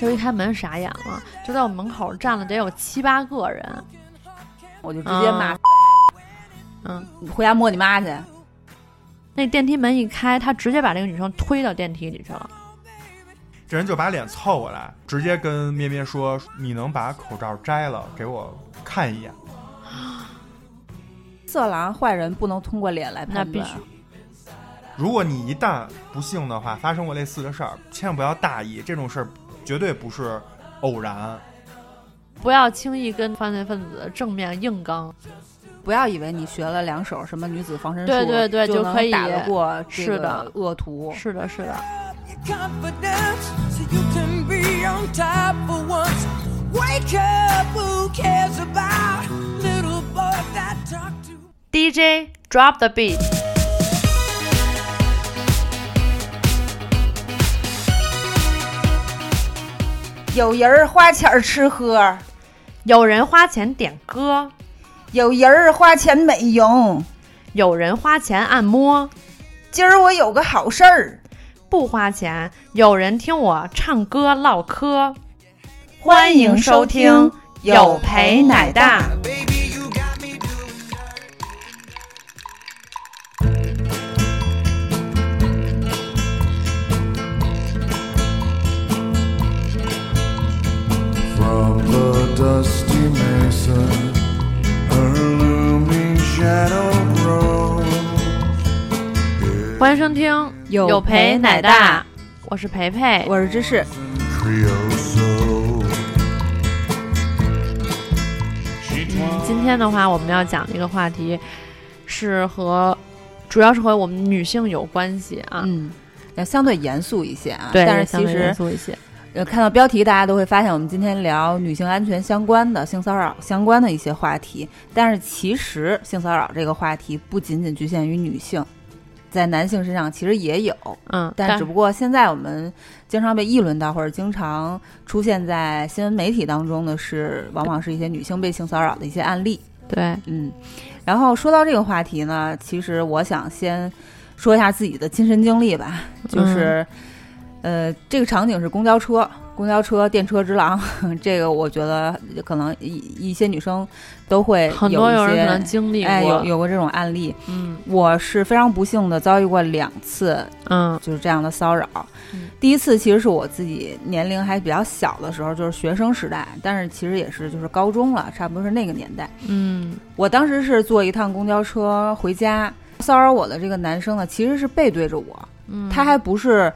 就一开门傻眼了，就在我门口站了得有七八个人，我就直接骂，嗯，你回家摸你妈去。那电梯门一开，他直接把这个女生推到电梯里去了。这人就把脸凑过来，直接跟咩咩说：“你能把口罩摘了，给我看一眼。”色狼坏人不能通过脸来那判断必须。如果你一旦不幸的话发生过类似的事儿，千万不要大意，这种事儿绝对不是偶然。不要轻易跟犯罪分子正面硬刚。不要以为你学了两手什么女子防身术，对对对就就可以能打得过这是的个恶徒。是的，是的。confidence so you can 有人花钱吃喝，有人花钱点歌，有人花钱美容。有人花钱按摩，今儿我有个好事儿，不花钱，有人听我唱歌唠嗑。欢迎收听有陪奶大。听有陪陪奶奶大大，我是培培。我是芝士。嗯，今天的话，我们要讲的一个话题是和，主要是和我们女性有关系啊。嗯，要相对严肃一些啊。对，但是其实严肃一些。呃，看到标题，大家都会发现我们今天聊女性安全相关的、性骚扰相关的一些话题。但是其实性骚扰这个话题不仅仅局限于女性，在男性身上其实也有。嗯，但只不过现在我们经常被议论到，或者经常出现在新闻媒体当中的是，往往是一些女性被性骚扰的一些案例。对，嗯，然后说到这个话题呢，其实我想先说一下自己的亲身经历吧，就是，呃，这个场景是公交车，公交车电车之狼，这个我觉得可能一一些女生都会很有一些多有人可能经历过。哎有有过这种案例。嗯我是非常不幸的遭遇过两次嗯就是这样的骚扰。嗯第一次其实是我自己年龄还比较小的时候，就是学生时代，但是其实也是就是高中了，差不多是那个年代。嗯我当时是坐一趟公交车回家，骚扰我的这个男生呢，其实是背对着我，嗯，他还不是。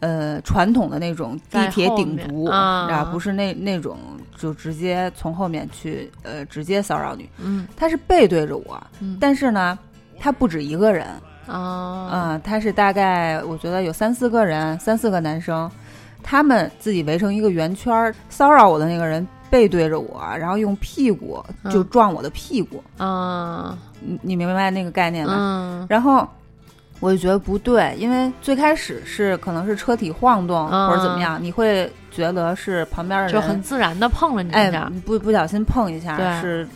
呃，传统的那种地铁顶足，啊。不是那那种就直接从后面去呃直接骚扰你，嗯。他是背对着我，嗯。但是呢，他不止一个人，啊嗯，他是大概我觉得有三四个人，三四个男生，他们自己围成一个圆圈儿，骚扰我的那个人背对着我，然后用屁股就嗯撞我的屁股，啊。你你明白那个概念吗？嗯。然后我就觉得不对，因为最开始是可能是车体晃动、嗯或者怎么样，你会觉得是旁边的人就很自然的碰了你一哎下。不不小心碰一下是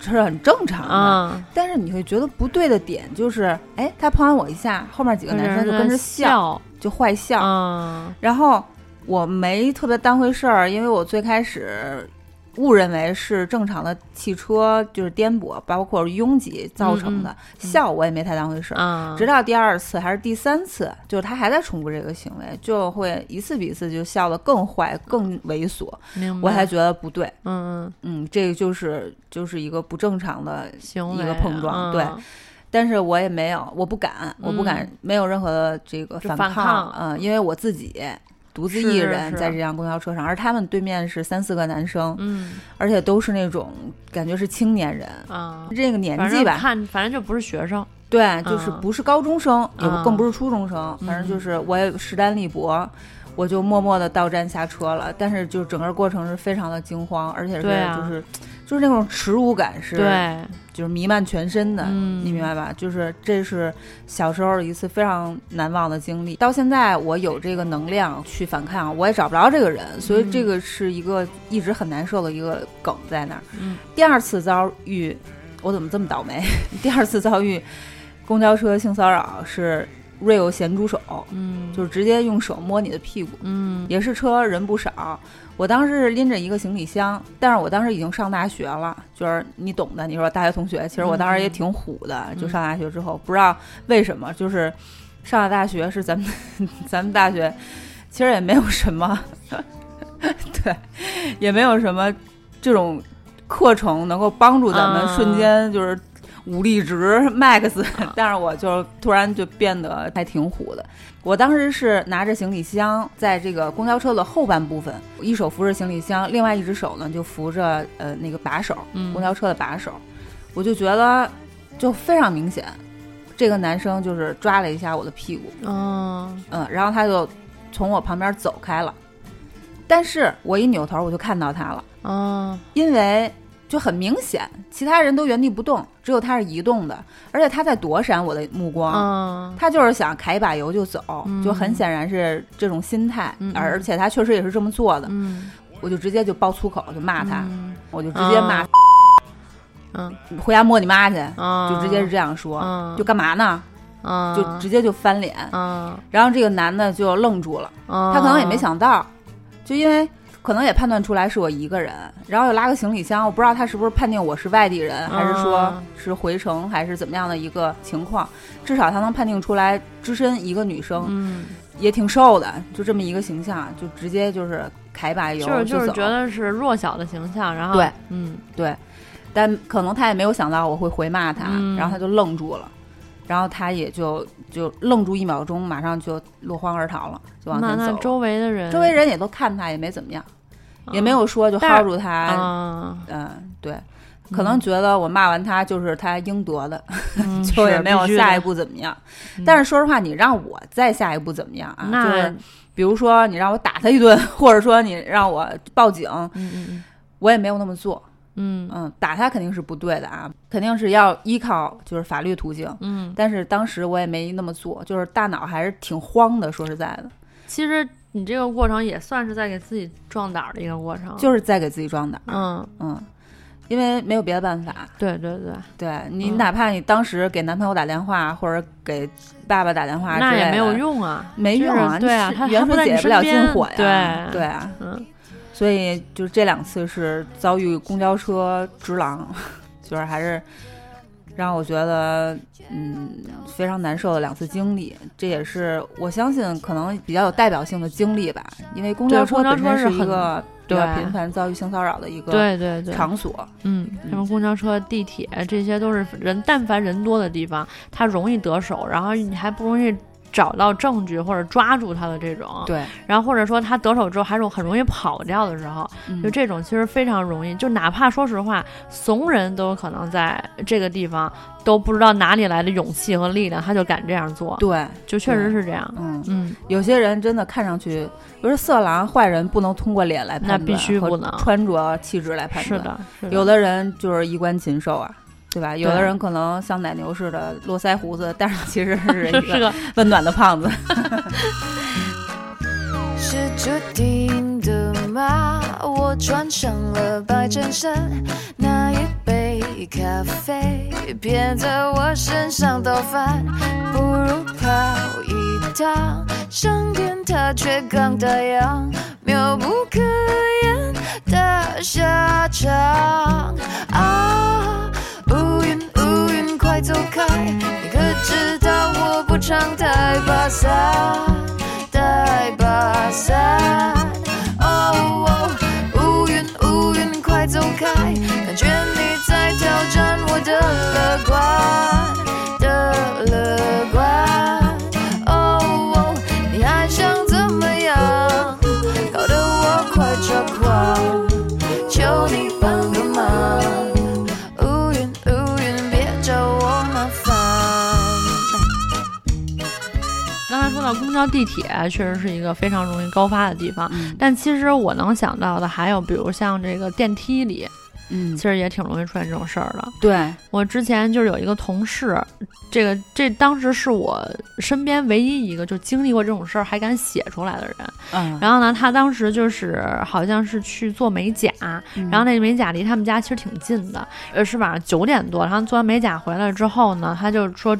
是很正常的。啊，但是你会觉得不对的点就是，哎，他碰完我一下，后面几个男生就跟着笑，笑就坏笑。啊然后我没特别当回事儿，因为我最开始误认为是正常的汽车就是颠簸，包括拥挤造成的，嗯笑我也没太当回事儿。啊，直到第二次还是第三次，就是他还在重复这个行为，就会一次比一次就笑得更坏、更猥琐，明白，我才觉得不对。嗯嗯。嗯，这个就是就是一个不正常的一个碰撞嗯。对。但是我也没有，我不敢，我不敢嗯，没有任何的这个反抗。嗯，因为我自己独自一人在这辆公交车上，而他们对面是三四个男生，嗯。而且都是那种感觉是青年人，啊，这个年纪吧，看反正就不是学生。对，就是嗯。不是高中生，也嗯。更不是初中生，反正就是我也势单力薄。我就默默的到站下车了，但是就整个过程是非常的惊慌，而且是就是、就是那种耻辱感是对，就是弥漫全身的，嗯你明白吧？就是这是小时候一次非常难忘的经历。到现在我有这个能量去反抗，我也找不着这个人，所以嗯这个是一个一直很难受的一个梗在那儿。嗯第二次遭遇，我怎么这么倒霉？第二次遭遇公交车性骚扰是 real 咸猪手，嗯，就是直接用手摸你的屁股。嗯也是车人不少，我当时是拎着一个行李箱，但是我当时已经上大学了，就是你懂的。你说大学同学，其实我当时也挺虎的，就上大学之后，不知道为什么，就是上了大学是咱们 咱们大学，其实也没有什么，对，也没有什么这种课程能够帮助咱们啊瞬间就是。武力值 max，但是我就突然就变得还挺虎的。我当时是拿着行李箱，在这个公交车的后半部分，一手扶着行李箱，另外一只手呢就扶着呃那个把手，嗯公交车的把手。我就觉得就非常明显，这个男生就是抓了一下我的屁股，嗯嗯，然后他就从我旁边走开了。但是我一扭头我就看到他了，嗯因为就很明显，其他人都原地不动，只有他是移动的，而且他在躲闪我的目光。嗯他就是想揩一把油就走，嗯就很显然是这种心态，而而且他确实也是这么做的。嗯，我就直接就爆粗口，就骂他，嗯我就直接骂，嗯回家摸你妈去，啊，就直接是这样说，嗯就干嘛呢？啊，就直接就翻脸。啊，然后这个男的就愣住了，他他可能也没想到，就因为可能也判断出来是我一个人，然后又拉个行李箱，我不知道他是不是判定我是外地人，还是说啊。是回城，还是怎么样的一个情况。至少他能判定出来，只身一个女生，嗯，也挺瘦的，就这么一个形象，就直接就是揩把油就是就是觉得是弱小的形象，然后对，嗯。对，但可能他也没有想到我会回骂他，嗯。然后他就愣住了，然后他也就就愣住一秒钟，马上就落荒而逃了，就往那前走周围的人，周围人也都看他，也没怎么样，啊也没有说就薅住他，啊，嗯，对。可能觉得我骂完他就是他应得的，嗯 就也没有下一步。怎么样。嗯但是说实话，你让我再下一步怎么样啊？就是比如说你让我打他一顿，或者说你让我报警，嗯嗯我也没有那么做。嗯嗯，打他肯定是不对的啊，肯定是要依靠就是法律途径。嗯，但是当时我也没那么做，就是大脑还是挺慌的。说实在的，其实你这个过程也算是在给自己壮胆儿的一个过程，就是在给自己壮胆。嗯，嗯，因为没有别的办法。对对对，对你，嗯哪怕你当时给男朋友打电话，或者给爸爸打电话，那也没有，用啊，没用啊，就是对啊你是远他他不在你水解不了近火呀。对对啊，嗯所以就是这两次是遭遇公交车之狼，就是还是让我觉得嗯非常难受的两次经历。这也是我相信可能比较有代表性的经历吧，因为公交车本身是一个比较对频繁遭遇性骚扰的一个对对对，场所。嗯，什么公交车、地铁，这些都是人，但凡人多的地方，它容易得手，然后你还不容易找到证据或者抓住他的这种，对，然后或者说他得手之后还是很容易跑掉的时候，嗯。就这种其实非常容易，就哪怕说实话，怂人都有可能在这个地方都不知道哪里来的勇气和力量，他就敢这样做，对，就确实是这样。嗯。嗯，有些人真的看上去，比如说色狼、坏人，不能通过脸来判断，那必须不能。穿着、气质来判断。是的，是的。有的人就是衣冠禽兽啊，对吧？有的人可能像奶牛似的络腮胡子，但是其实是一个 温暖的胖子。是注定的吗？我穿上了白衬衫，那一杯咖啡别在我身上倒翻，不如跑一趟，上天它却刚打烊，妙不可言的下场啊！乌云乌云快走开，你可知道我不常带把伞？带把伞。哦哦，乌云乌云快走开，感觉你在挑战我的乐观说到公交、地铁，确实是一个非常容易高发的地方。嗯但其实我能想到的还有，比如像这个电梯里，嗯其，实也挺容易出现这种事儿的。对，我之前就是有一个同事，这个这当时是我身边唯一一个就经历过这种事儿还敢写出来的人。嗯，然后呢，他当时就是好像是去做美甲，嗯然后那美甲离他们家其实挺近的，呃，是晚上九点多，然后做完美甲回来之后呢，他就说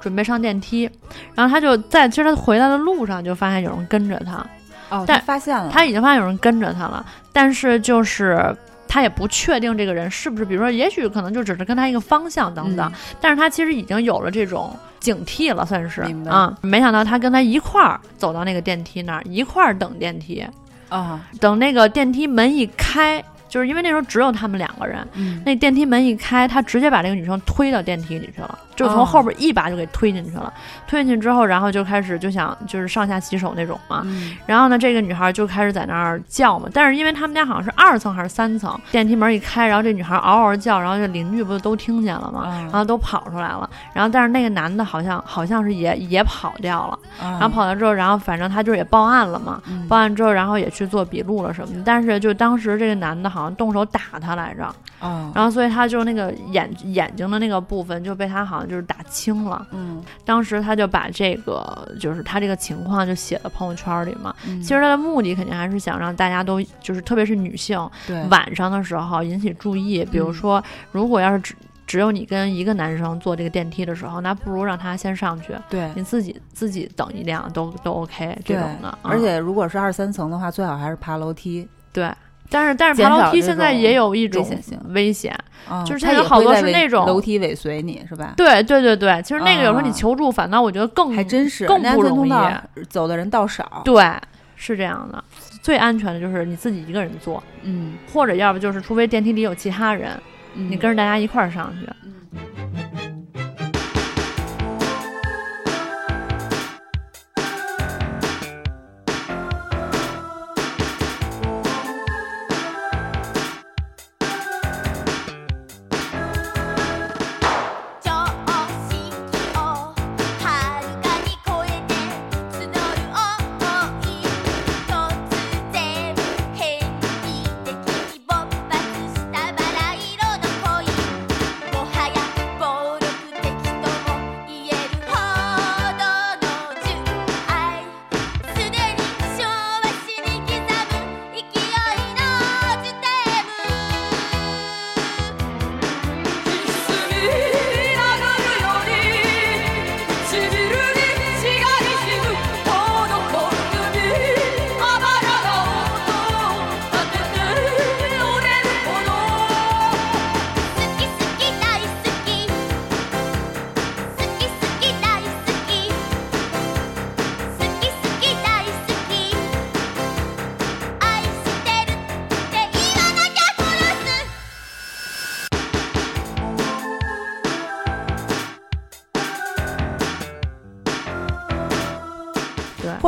准备上电梯，然后他就在其实他回来的路上就发现有人跟着他，哦，但他发现了，他已经发现有人跟着他了，但是就是。他也不确定这个人是不是，比如说，也许可能就只是跟他一个方向等等，嗯。但是他其实已经有了这种警惕了，算是。啊、没想到他跟他一块儿走到那个电梯那儿，一块儿等电梯，啊，等那个电梯门一开，就是因为那时候只有他们两个人，嗯，那电梯门一开，他直接把这个女生推到电梯里去了，就从哦后边一把就给推进去了。推进去之后，然后就开始就想就是上下其手那种嘛。嗯然后呢，这个女孩就开始在那儿叫嘛，但是因为他们家好像是二层还是三层，电梯门一开，然后这女孩嗷嗷叫，然后这邻居不就都听见了吗？啊然后都跑出来了，然后但是那个男的好像好像是也也跑掉了，然然后跑掉之后，然后反正他就也报案了嘛，嗯报案之后，然后也去做笔录了什么的，但是就当时这个男的好像动手打他来着，嗯，然后所以他就那个眼眼睛的那个部分就被他好像就是打青了，嗯，当时他就把这个就是他这个情况就写到朋友圈里嘛，嗯。其实他的目的肯定还是想让大家都就是特别是女性对，晚上的时候引起注意，比如嗯。说如果要是只只有你跟一个男生坐这个电梯的时候，那不如让他先上去，对。你自己自己等一辆都都 OK 这种的，而嗯。且如果是二三层的话，最好还是爬楼梯，对。但是但是爬楼梯现在也有一种危险就是他也现在有好多是那种楼梯尾随你是吧？对对对对，其实那个有时候你啊求助，反倒我觉得更还真是，更不容易。分通道走的人倒少，对，是这样的。最安全的就是你自己一个人坐，嗯，或者要不就是除非电梯里有其他人，嗯你跟着大家一块儿上去。常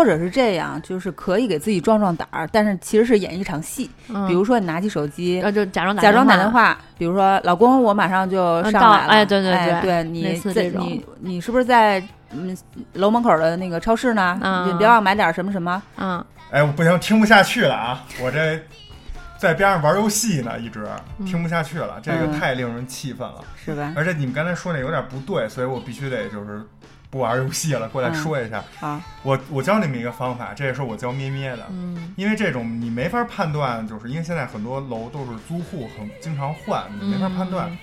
或者是这样，就是可以给自己壮壮胆儿，但是其实是演一场戏。嗯比如说你拿起手机，呃，就假装假装打电电，话，比如说老公，我马上就上来了。哎对对对对，你在你你是不是在嗯楼门口的那个超市呢？嗯你别忘买点什么什么。嗯，哎，我不行，听不下去了啊！我这在边上玩游戏呢，一直嗯听不下去了，这个嗯太令人气愤了。是吧？而且你们刚才说那有点不对，所以我必须得就是不玩游戏了，过来说一下。好，我我教你们一个方法，这也是我教咩咩的。嗯因为这种你没法判断，就是因为现在很多楼都是租户很经常换，你没法判断。嗯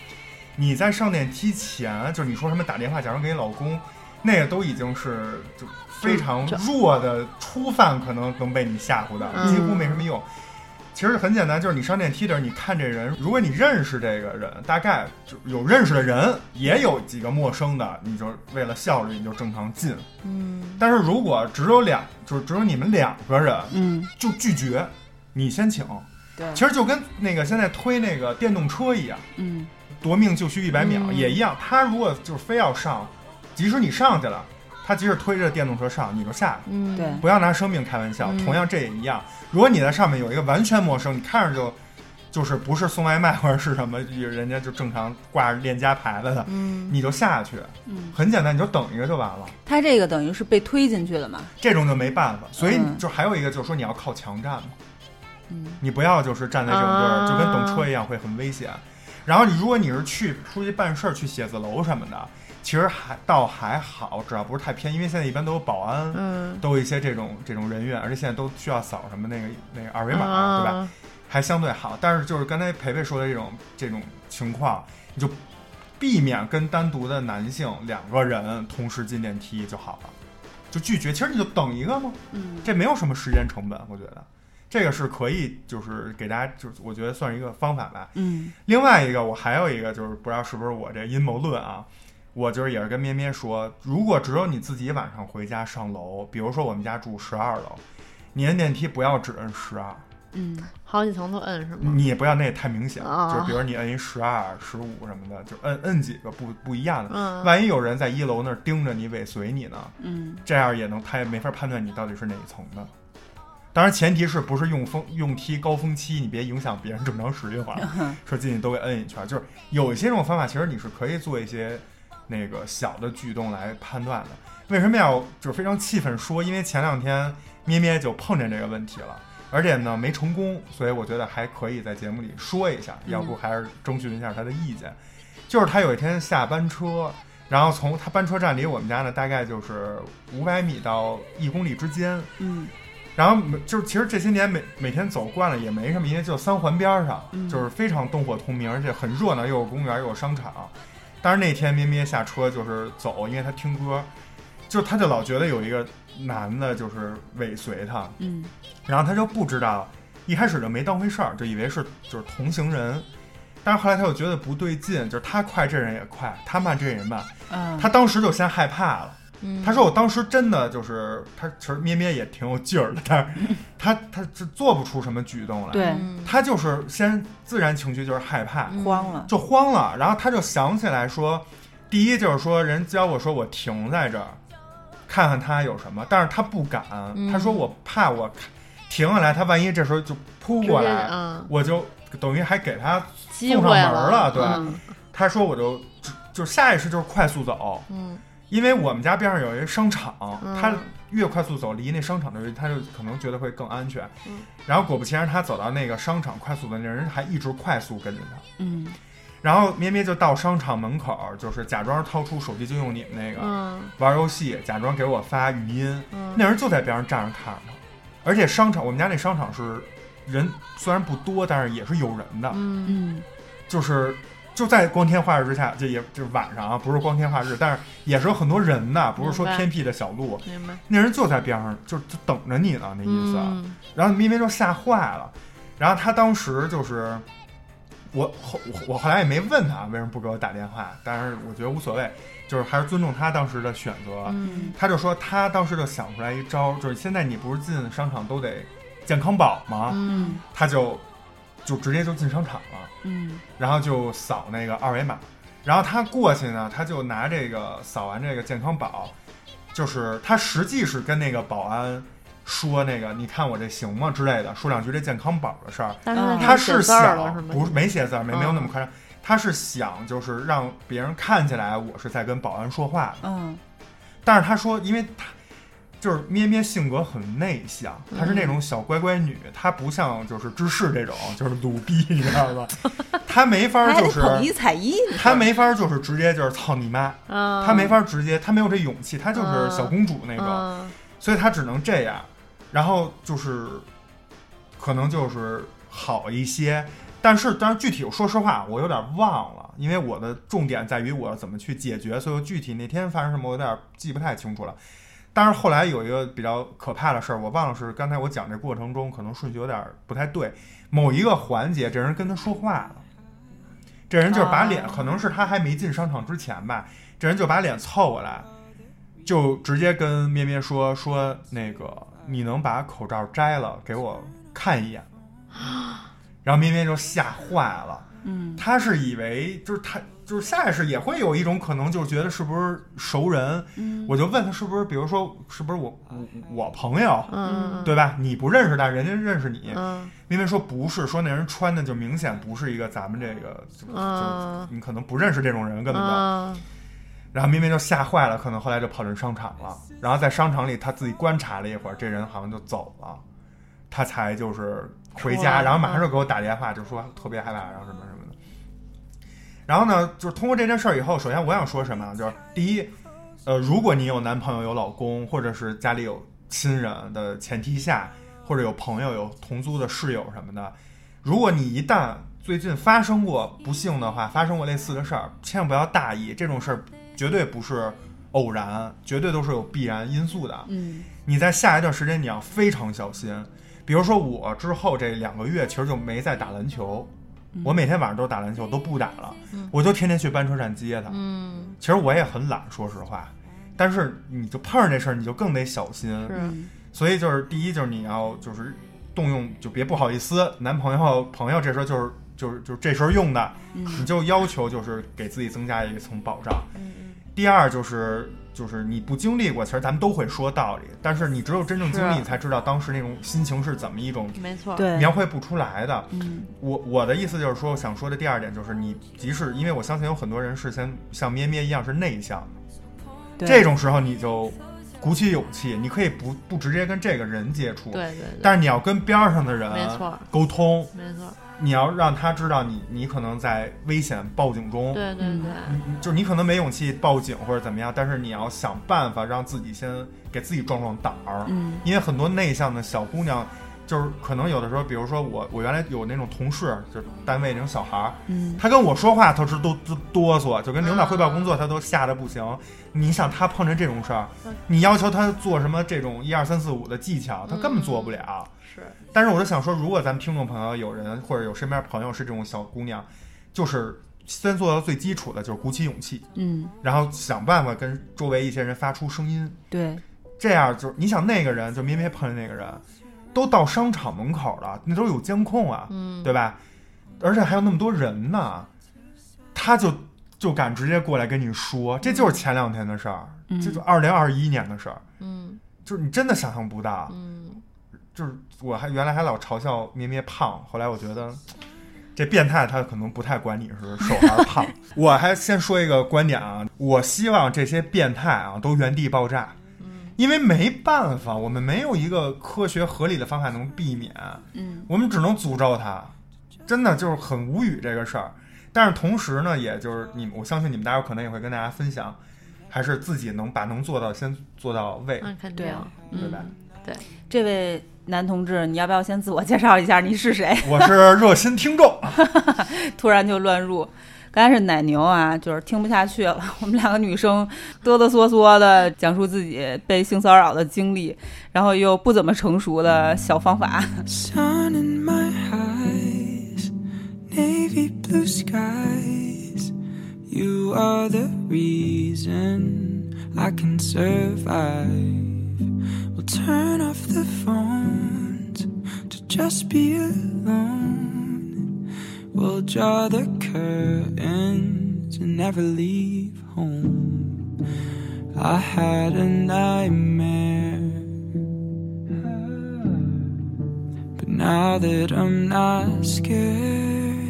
你在上电梯前，就是你说什么打电话，假如给你老公，那个都已经是就非常弱的初犯，可能能被你吓唬的，嗯几乎没什么用。其实很简单，就是你上电梯的时候，你看这人，如果你认识这个人，大概就有认识的人，也有几个陌生的，你就为了效率，你就正常进。嗯但是如果只有两，就是只有你们两个人，嗯，就拒绝，你先请。对，其实就跟那个现在推那个电动车一样，嗯夺命就需一百秒、嗯也一样。他如果就是非要上，即使你上去了，他即使推着电动车上，你就下去，嗯，对不要拿生命开玩笑。嗯同样这也一样，如果你在上面有一个完全陌生，你看着就就是不是送外卖或者是什么，人家就正常挂着链家牌子的，嗯你就下去，嗯，很简单，你就等一个就完了。他这个等于是被推进去了嘛？这种就没办法，所以嗯就还有一个就是说你要靠墙站嘛。嗯你不要就是站在这种地儿，啊就跟等车一样会很危险。然后你如果你是去出去办事儿，去写字楼什么的，其实还倒还好，只要不是太偏，因为现在一般都有保安，嗯，都有一些这种这种人员，而且现在都需要扫什么那个那个二维码，啊对吧？？还相对好。但是就是刚才培培说的这种这种情况，你就避免跟单独的男性两个人同时进电梯就好了，就拒绝。其实你就等一个嘛，嗯这没有什么时间成本，我觉得这个是可以，就是给大家，就是我觉得算是一个方法吧。嗯另外一个，我还有一个就是不知道是不是我这阴谋论啊，我就是也是跟咩咩说，如果只有你自己晚上回家上楼，比如说我们家住十二楼，你摁电梯不要只摁十二，嗯好几层都摁是吗？你也不要那也太明显，啊就是比如你摁一十二、十五什么的，就摁摁几个不不一样的。嗯，万一有人在一楼那儿盯着你尾随你呢，嗯这样也能他也没法判断你到底是哪一层的。当然，前提是不是用风用梯高峰期，你别影响别人正常使用啊。说进去都给摁一圈，就是有一些这种方法，其实你是可以做一些那个小的举动来判断的。为什么要就是非常气愤说？因为前两天咩咩就碰见这个问题了，而且呢没成功，所以我觉得还可以在节目里说一下，要不还是征询一下他的意见。就是他有一天下班车，然后从他班车站离我们家呢大概就是五百米到一公里之间，嗯然后每就是其实这些年每每天走惯了也没什么，因为就三环边儿上，嗯就是非常灯火通明，而且很热闹，又有公园又有商场。但是那天咩咩下车就是走，因为他听歌，就他就老觉得有一个男的就是尾随他，嗯然后他就不知道，一开始就没当回事儿，就以为是就是同行人。但是后来他又觉得不对劲，就是他快这人也快，他慢这人也慢，嗯，他当时就先害怕了。嗯他说：“我当时真的就是他，其实咩咩也挺有劲儿的，但是 他他是做不出什么举动来。对嗯他就是先自然情绪就是害怕，嗯慌了，就慌了。然后他就想起来说，第一就是说人教我说我停在这儿，看看他有什么，但是他不敢。嗯他说我怕我停下来，他万一这时候就扑过来，嗯，我就等于还给他送上会门了。对，嗯他说我就就就下意识就是快速走。”嗯因为我们家边上有一个商场，嗯。他越快速走，离那商场的距离，他就可能觉得会更安全。嗯。然后果不其然，他走到那个商场快速的那人还一直快速跟着他。嗯。然后咩咩就到商场门口，就是假装掏出手机，就用你们那个、嗯。玩游戏，假装给我发语音。嗯，那人就在边上站着看着。他，而且商场我们家那商场是人虽然不多，但是也是有人的，嗯。嗯。就是就在光天化日之下，就也就是晚上啊，不是光天化日，但是也是有很多人呐，不是说偏僻的小路。那人就在边上，就就等着你呢，那意思。然后咪咪就吓坏了，然后他当时就是，我后我我后来也没问他为什么不给我打电话，但是我觉得无所谓，就是还是尊重他当时的选择。嗯他就说他当时就想出来一招，就是现在你不是进商场都得健康宝吗？嗯他就就直接就进商场了。嗯然后就扫那个二维码，然后他过去呢，他就拿这个扫完这个健康宝，就是他实际是跟那个保安说那个，你看我这行吗之类的，说两句这健康宝的事儿。但是嗯他是想？不是没写字儿，没没有那么嗯夸张，他是想就是让别人看起来我是在跟保安说话的，嗯但是他说，因为他。就是咩咩性格很内向，她是那种小乖乖女，她不像就是芝士这种就是鲁逼，你知道吧？她没法还就是她没法就是直接就是操你妈，她，没法直接，她没有这勇气，她就是小公主那种，嗯所以她只能这样，然后就是可能就是好一些，但是但是具体我说实话我有点忘了，因为我的重点在于我怎么去解决，所以具体那天发生什么我有点记不太清楚了。但是后来有一个比较可怕的事儿，我忘了是刚才我讲这过程中可能顺序有点不太对，某一个环节这人跟他说话了，这人就是把脸，哦可能是他还没进商场之前吧，这人就把脸凑过来，就直接跟咩咩说说那个你能把口罩摘了给我看一眼。吗？然后咩咩就吓坏了，嗯。他是以为就是他就是下意识也会有一种可能，就是觉得是不是熟人，嗯我就问他是不是，比如说是不是我我我朋友，嗯对吧？你不认识他，人家认识你。嗯因为说不是，说那人穿的就明显不是一个咱们这个，就你可能不认识这种人，根本就。嗯然后明明就吓坏了，可能后来就跑进商场了。然后在商场里，他自己观察了一会儿，这人好像就走了，他才就是回家，然后马上就给我打电话，就说特别害怕，然后什么什么的。然后呢，就是通过这件事儿以后，首先我想说什么呢？就是第一，呃，如果你有男朋友、有老公，或者是家里有亲人的前提下，或者有朋友、有同租的室友什么的，如果你一旦最近发生过不幸的话，发生过类似的事儿，千万不要大意，这种事儿绝对不是偶然，绝对都是有必然因素的。嗯你在下一段时间你要非常小心。比如说我之后这两个月其实就没再打篮球，我每天晚上都打篮球，都不打了，我就天天去班车站接他。嗯，其实我也很懒，说实话，但是你就碰上这事儿，你就更得小心。是，所以就是第一就是你要就是动用，就别不好意思，男朋友朋友这时候就是就是就是这时候用的，你就要求就是给自己增加一层保障。第二就是就是你不经历过，其实咱们都会说道理，但是你只有真正经历，你才知道当时那种心情是怎么一种没错，对，描绘不出来的。嗯。我我的意思就是说，想说的第二点就是，你即使因为我相信有很多人是先像咩咩一样是内向的，这种时候你就鼓起勇气，你可以不不直接跟这个人接触，对对对，但是你要跟边儿上的人没错。沟通，没错，你要让他知道你你可能在危险报警中，对对对，嗯就是你可能没勇气报警或者怎么样，但是你要想办法让自己先给自己壮壮胆儿，嗯。因为很多内向的小姑娘，就是可能有的时候，比如说我，我原来有那种同事，就是单位那种小孩儿，嗯。他跟我说话，他是都都哆嗦，就跟领导汇报工作，他都吓得不行。你想他碰着这种事儿，你要求他做什么这种一二三四五的技巧，他根本做不了。是，但是我就想说，如果咱们听众朋友有人或者有身边朋友是这种小姑娘，就是先做到最基础的，就是鼓起勇气，嗯，然后想办法跟周围一些人发出声音。对，这样就是你想那个人就咩咩碰见那个人，都到商场门口了，那都有监控啊，嗯，对吧？而且还有那么多人呢，他就就敢直接过来跟你说，这就是前两天的事儿，嗯。这就二零二一年的事儿，嗯。就是你真的想象不到。嗯，就是我还原来还老嘲笑咩咩胖，后来我觉得这变态他可能不太管你是瘦还是胖。我还先说一个观点啊，我希望这些变态啊都原地爆炸，因为没办法，我们没有一个科学合理的方法能避免，嗯我们只能诅咒他，真的就是很无语这个事儿。但是同时呢，也就是你们，我相信你们大家可能也会跟大家分享，还是自己能把能做到先做到位，嗯肯定对，对吧？这位男同志，你要不要先自我介绍一下你是谁？我是热心听众。突然就乱入。刚才是奶牛啊，就是听不下去了。我们两个女生哆哆嗦嗦的讲述自己被性骚扰的经历，然后又不怎么成熟的小方法。Sun in my eyes, navy blue skies. You are the reason I can survive. Turn off the phones to just be alone. We'll draw the curtains and never leave home. I had a nightmare. But now that I'm not scared.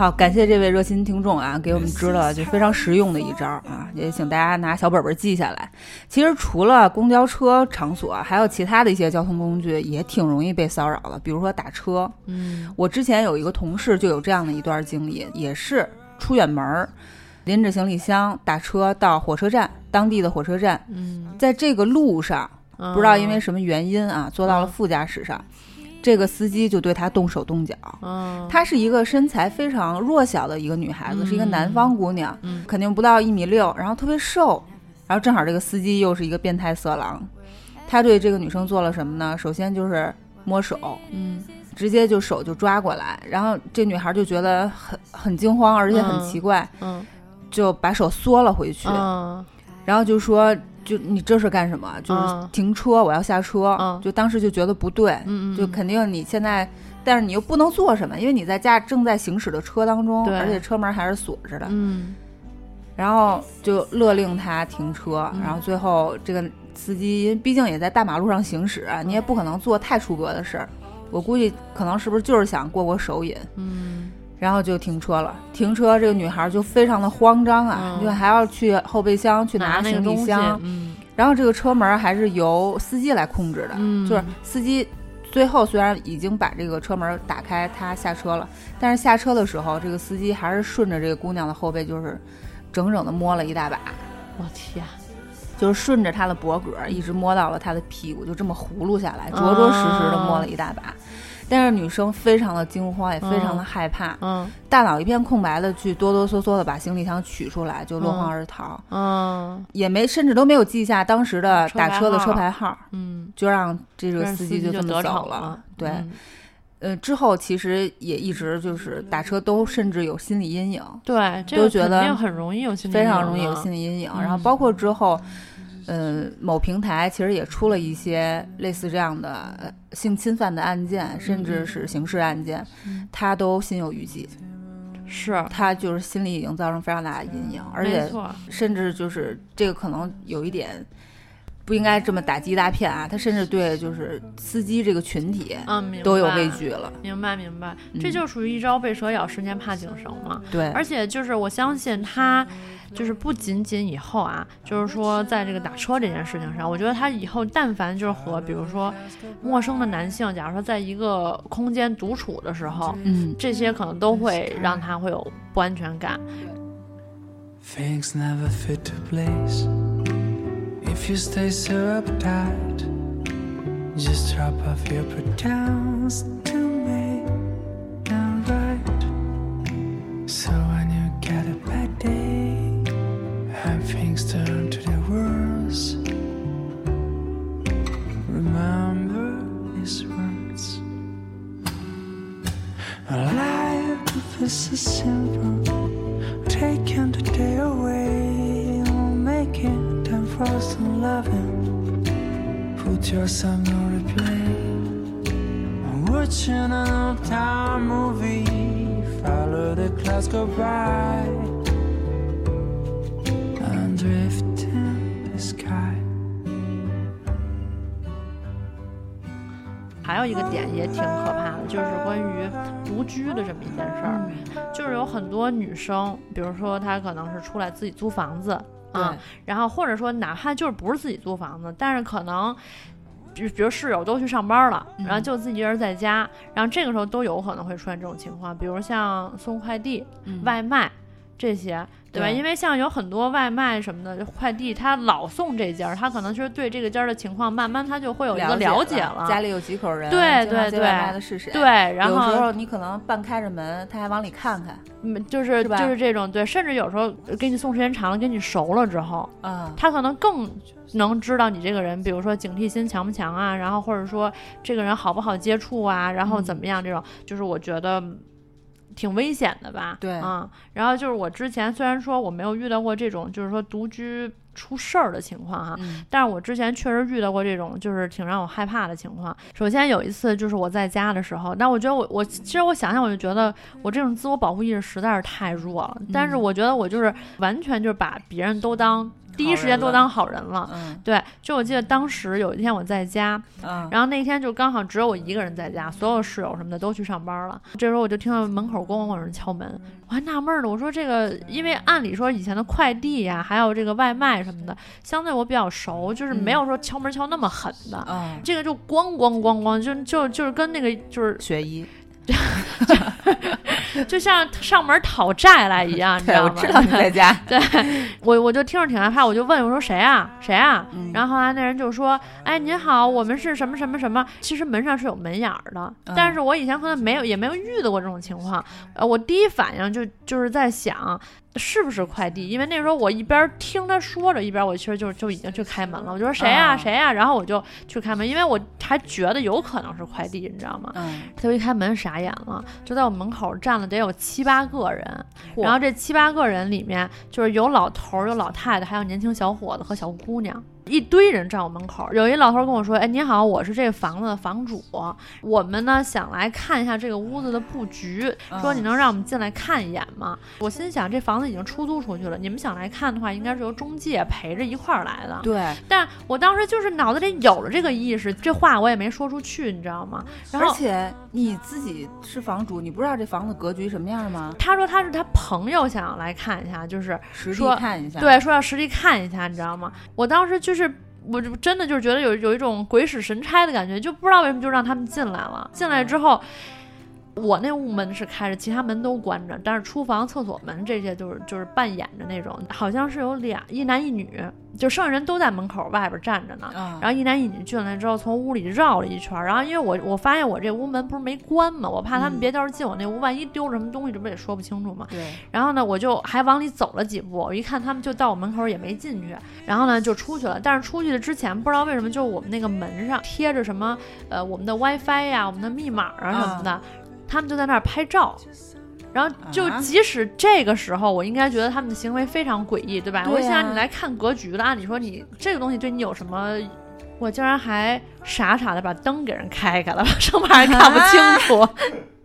好，感谢这位热心听众啊，给我们支了就非常实用的一招啊，也请大家拿小本本记下来。其实除了公交车场所，还有其他的一些交通工具也挺容易被骚扰的，比如说打车。嗯我之前有一个同事就有这样的一段经历，也是出远门儿，拎着行李箱打车到火车站，当地的火车站，嗯，在这个路上不不知道因为什么原因啊，坐到了副驾驶上，这个司机就对她动手动脚。嗯，她是一个身材非常弱小的一个女孩子，嗯。是一个南方姑娘，嗯。肯定不到一米六，然后特别瘦，然后正好这个司机又是一个变态色狼，他对这个女生做了什么呢？首先就是摸手，嗯。直接就手就抓过来，然后这女孩就觉得很很惊慌，而且很嗯。奇怪，嗯。就把手缩了回去，嗯。然后就说。就你这是干什么？就是嗯停车，我要下车。嗯就当时就觉得不对，嗯，就肯定你现在，但是你又不能做什么，因为你在家正在行驶的车当中，对而且车门还是锁着的。嗯然后就勒令他停车，嗯然后最后这个司机毕竟也在大马路上行驶，你也不可能做太出格的事儿。我估计可能是不是就是想过过手瘾，嗯然后就停车了。停车，这个女孩就非常的慌张啊，嗯。就还要去后备箱去拿行李箱，嗯。然后这个车门还是由司机来控制的，嗯。就是司机最后虽然已经把这个车门打开，他下车了，但是下车的时候，这个司机还是顺着这个姑娘的后背，就是整整的摸了一大把，我天，就是顺着她的脖颈儿一直摸到了她的屁股，就这么葫芦下来，着着实实的摸了一大把。但是女生非常的惊慌，也非常的害怕，嗯。大脑一片空白的去哆哆嗦嗦的把行李箱取出来，就落荒而逃，嗯。也没甚至都没有记下当时的打车的车牌号，嗯，就让这个司机就这么走逞了，对，嗯。呃，之后其实也一直就是打车都甚至有心理阴影，对，这个都觉得很容易有心理非常容易有心理阴影。嗯然后包括之后，呃，某平台其实也出了一些类似这样的呃性侵犯的案件，甚至是刑事案件，嗯他都心有余悸，是，他就是心里已经造成非常大的阴影，而且，甚至就是这个可能有一点。不应该这么打击一大片啊！他甚至对就是司机这个群体嗯，都有畏。惧了。明白明白，这嗯就属于一朝被蛇咬，十年怕井绳嘛。对，而且就是我相信他，就是不仅仅以后啊，就是说在这个打车这件事情上，我觉得他以后但凡就是和比如说陌生的男性，假如说在一个空间独处的时候，嗯，这些可能都会让他会有不安全感。Things never fit to place. If you stay so uptight, just drop off your pretense to 生，比如说他可能是出来自己租房子啊，然后或者说哪怕就是不是自己租房子，但是可能。比比如室友都去上班了，然后就自己一人在家，然后这个时候都有可能会出现这种情况，比如像送快递、嗯外卖这些，对吧？对因为像有很多外卖什么的快递，他老送这家儿，他可能就是对这个家儿的情况，慢慢他就会有一个了解了，家里有几口人，对对对接外卖的是谁？对，然后有时候你可能半开着门，他还往里看看，嗯，就是就是这种对，甚至有时候给你送时间长了，跟你熟了之后，啊，他可能更能知道你这个人，比如说警惕心强不强啊，然后或者说这个人好不好接触啊，然后怎么样这种，就是我觉得。挺危险的吧？对啊、然后就是我之前虽然说我没有遇到过这种，就是说独居出事儿的情况哈，嗯但是我之前确实遇到过这种，就是挺让我害怕的情况。首先有一次就是我在家的时候，但我觉得我我其实我想想我就觉得我这种自我保护意识实在是太弱了，但是我觉得我就是完全就是把别人都当第一时间都当好人了。嗯对，就我记得当时有一天我在家，嗯，然后那天就刚好只有我一个人在家，所有室友什么的都去上班了。这时候我就听到门口咣咣咣有人敲门，我还纳闷儿呢，我说这个，因为按理说以前的快递呀，还有这个外卖什么的，相对我比较熟，就是没有说敲门敲那么狠的。嗯，这个就咣咣咣咣，就就就是跟那个就是雪姨，就像上门讨债来一样，你知，道吗？我知道你在家，我我就听着挺害怕，我就问我说谁啊谁啊？嗯然后后来那人就说：“哎，您好，我们是什么什么什么。”其实门上是有门眼儿的，嗯但是我以前可能没有也没有遇到过这种情况。呃，我第一反应就就是在想。是不是快递？因为那时候我一边听他说着，一边我其实就就已经去开门了。我就说谁呀、啊谁呀、然后我就去开门，因为我还觉得有可能是快递，你知道吗？嗯，他就一开门傻眼了，就在我门口站了得有七八个人，然后这七八个人里面就是有老头儿、有老太太，还有年轻小伙子和小姑娘，一堆人站我门口。有一老头儿跟我说：“哎，你好，我是这个房子的房主，我们呢想来看一下这个屋子的布局，说你能让我们进来看一眼吗？”我心想，这房子已经出租出去了，你们想来看的话，应该是由中介陪着一块儿来的。对，但我当时就是脑子里有了这个意识，这话我也没说出去，你知道吗？然而且你自己是房主，你不知道这房子格局什么样吗？他说他是他朋友想要来看一下，就是实地看一下，，对，说要实地看一下，你知道吗？我当时就是是我就真的就是觉得有有一种鬼使神差的感觉，就不知道为什么就让他们进来了。进来之后，我那屋门是开着，其他门都关着，但是厨房、厕所门这些就是就是半掩着那种，好像是有俩一男一女，就剩下人都在门口外边站着呢。啊然后一男一女进来之后，从屋里绕了一圈儿，然后因为我我发现我这屋门不是没关嘛，我怕他们嗯别到时候进我那屋，万一丢了什么东西，这不也说不清楚嘛？对，然后呢，我就还往里走了几步，我一看他们就到我门口也没进去，然后呢就出去了。但是出去的之前不知道为什么，就是我们那个门上贴着什么呃我们的 WiFi 呀、我们的密码啊什么的，他们就在那儿拍照。然后就啊即使这个时候，我应该觉得他们的行为非常诡异，对吧？对我想呀你来看格局的，按理说你这个东西对你有什么？我竟然还傻傻的把灯给人开开了，生怕人看不清楚。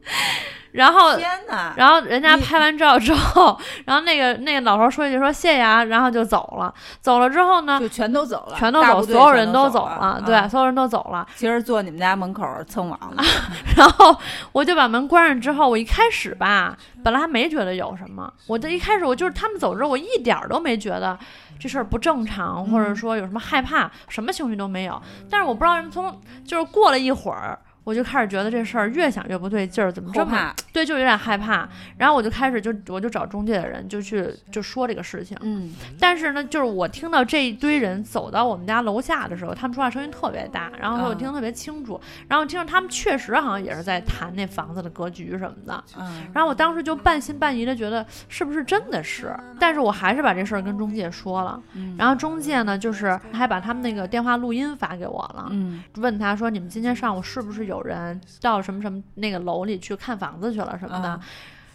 然后天哪！然后人家拍完照之后，然后那个那个老头说一句说谢谢啊，然后就走了。走了之后呢，就全都走了，全都走，所有人都走了，对，啊所有人都走了。其实坐你们家门口蹭网呢，然后我就把门关上之后，我一开始吧，本来还没觉得有什么，我这一开始我就是他们走之后，我一点儿都没觉得这事儿不正常，或者说有什么害怕，什么情绪都没有。但是我不知道为什么从就是过了一会儿。我就开始觉得这事儿越想越不对劲儿，怎么这么对，就有点害怕。然后我就开始就我就找中介的人就去就说这个事情。嗯，但是呢，就是我听到这一堆人走到我们家楼下的时候，他们说话声音特别大，然后我嗯听得特别清楚，然后听着他们确实好像也是在谈那房子的格局什么的。嗯，然后我当时就半信半疑的觉得是不是真的是，但是我还是把这事儿跟中介说了。嗯然后中介呢，就是还把他们那个电话录音发给我了，嗯问他说你们今天上午是不是有人到什么什么那个楼里去看房子去了什么的。嗯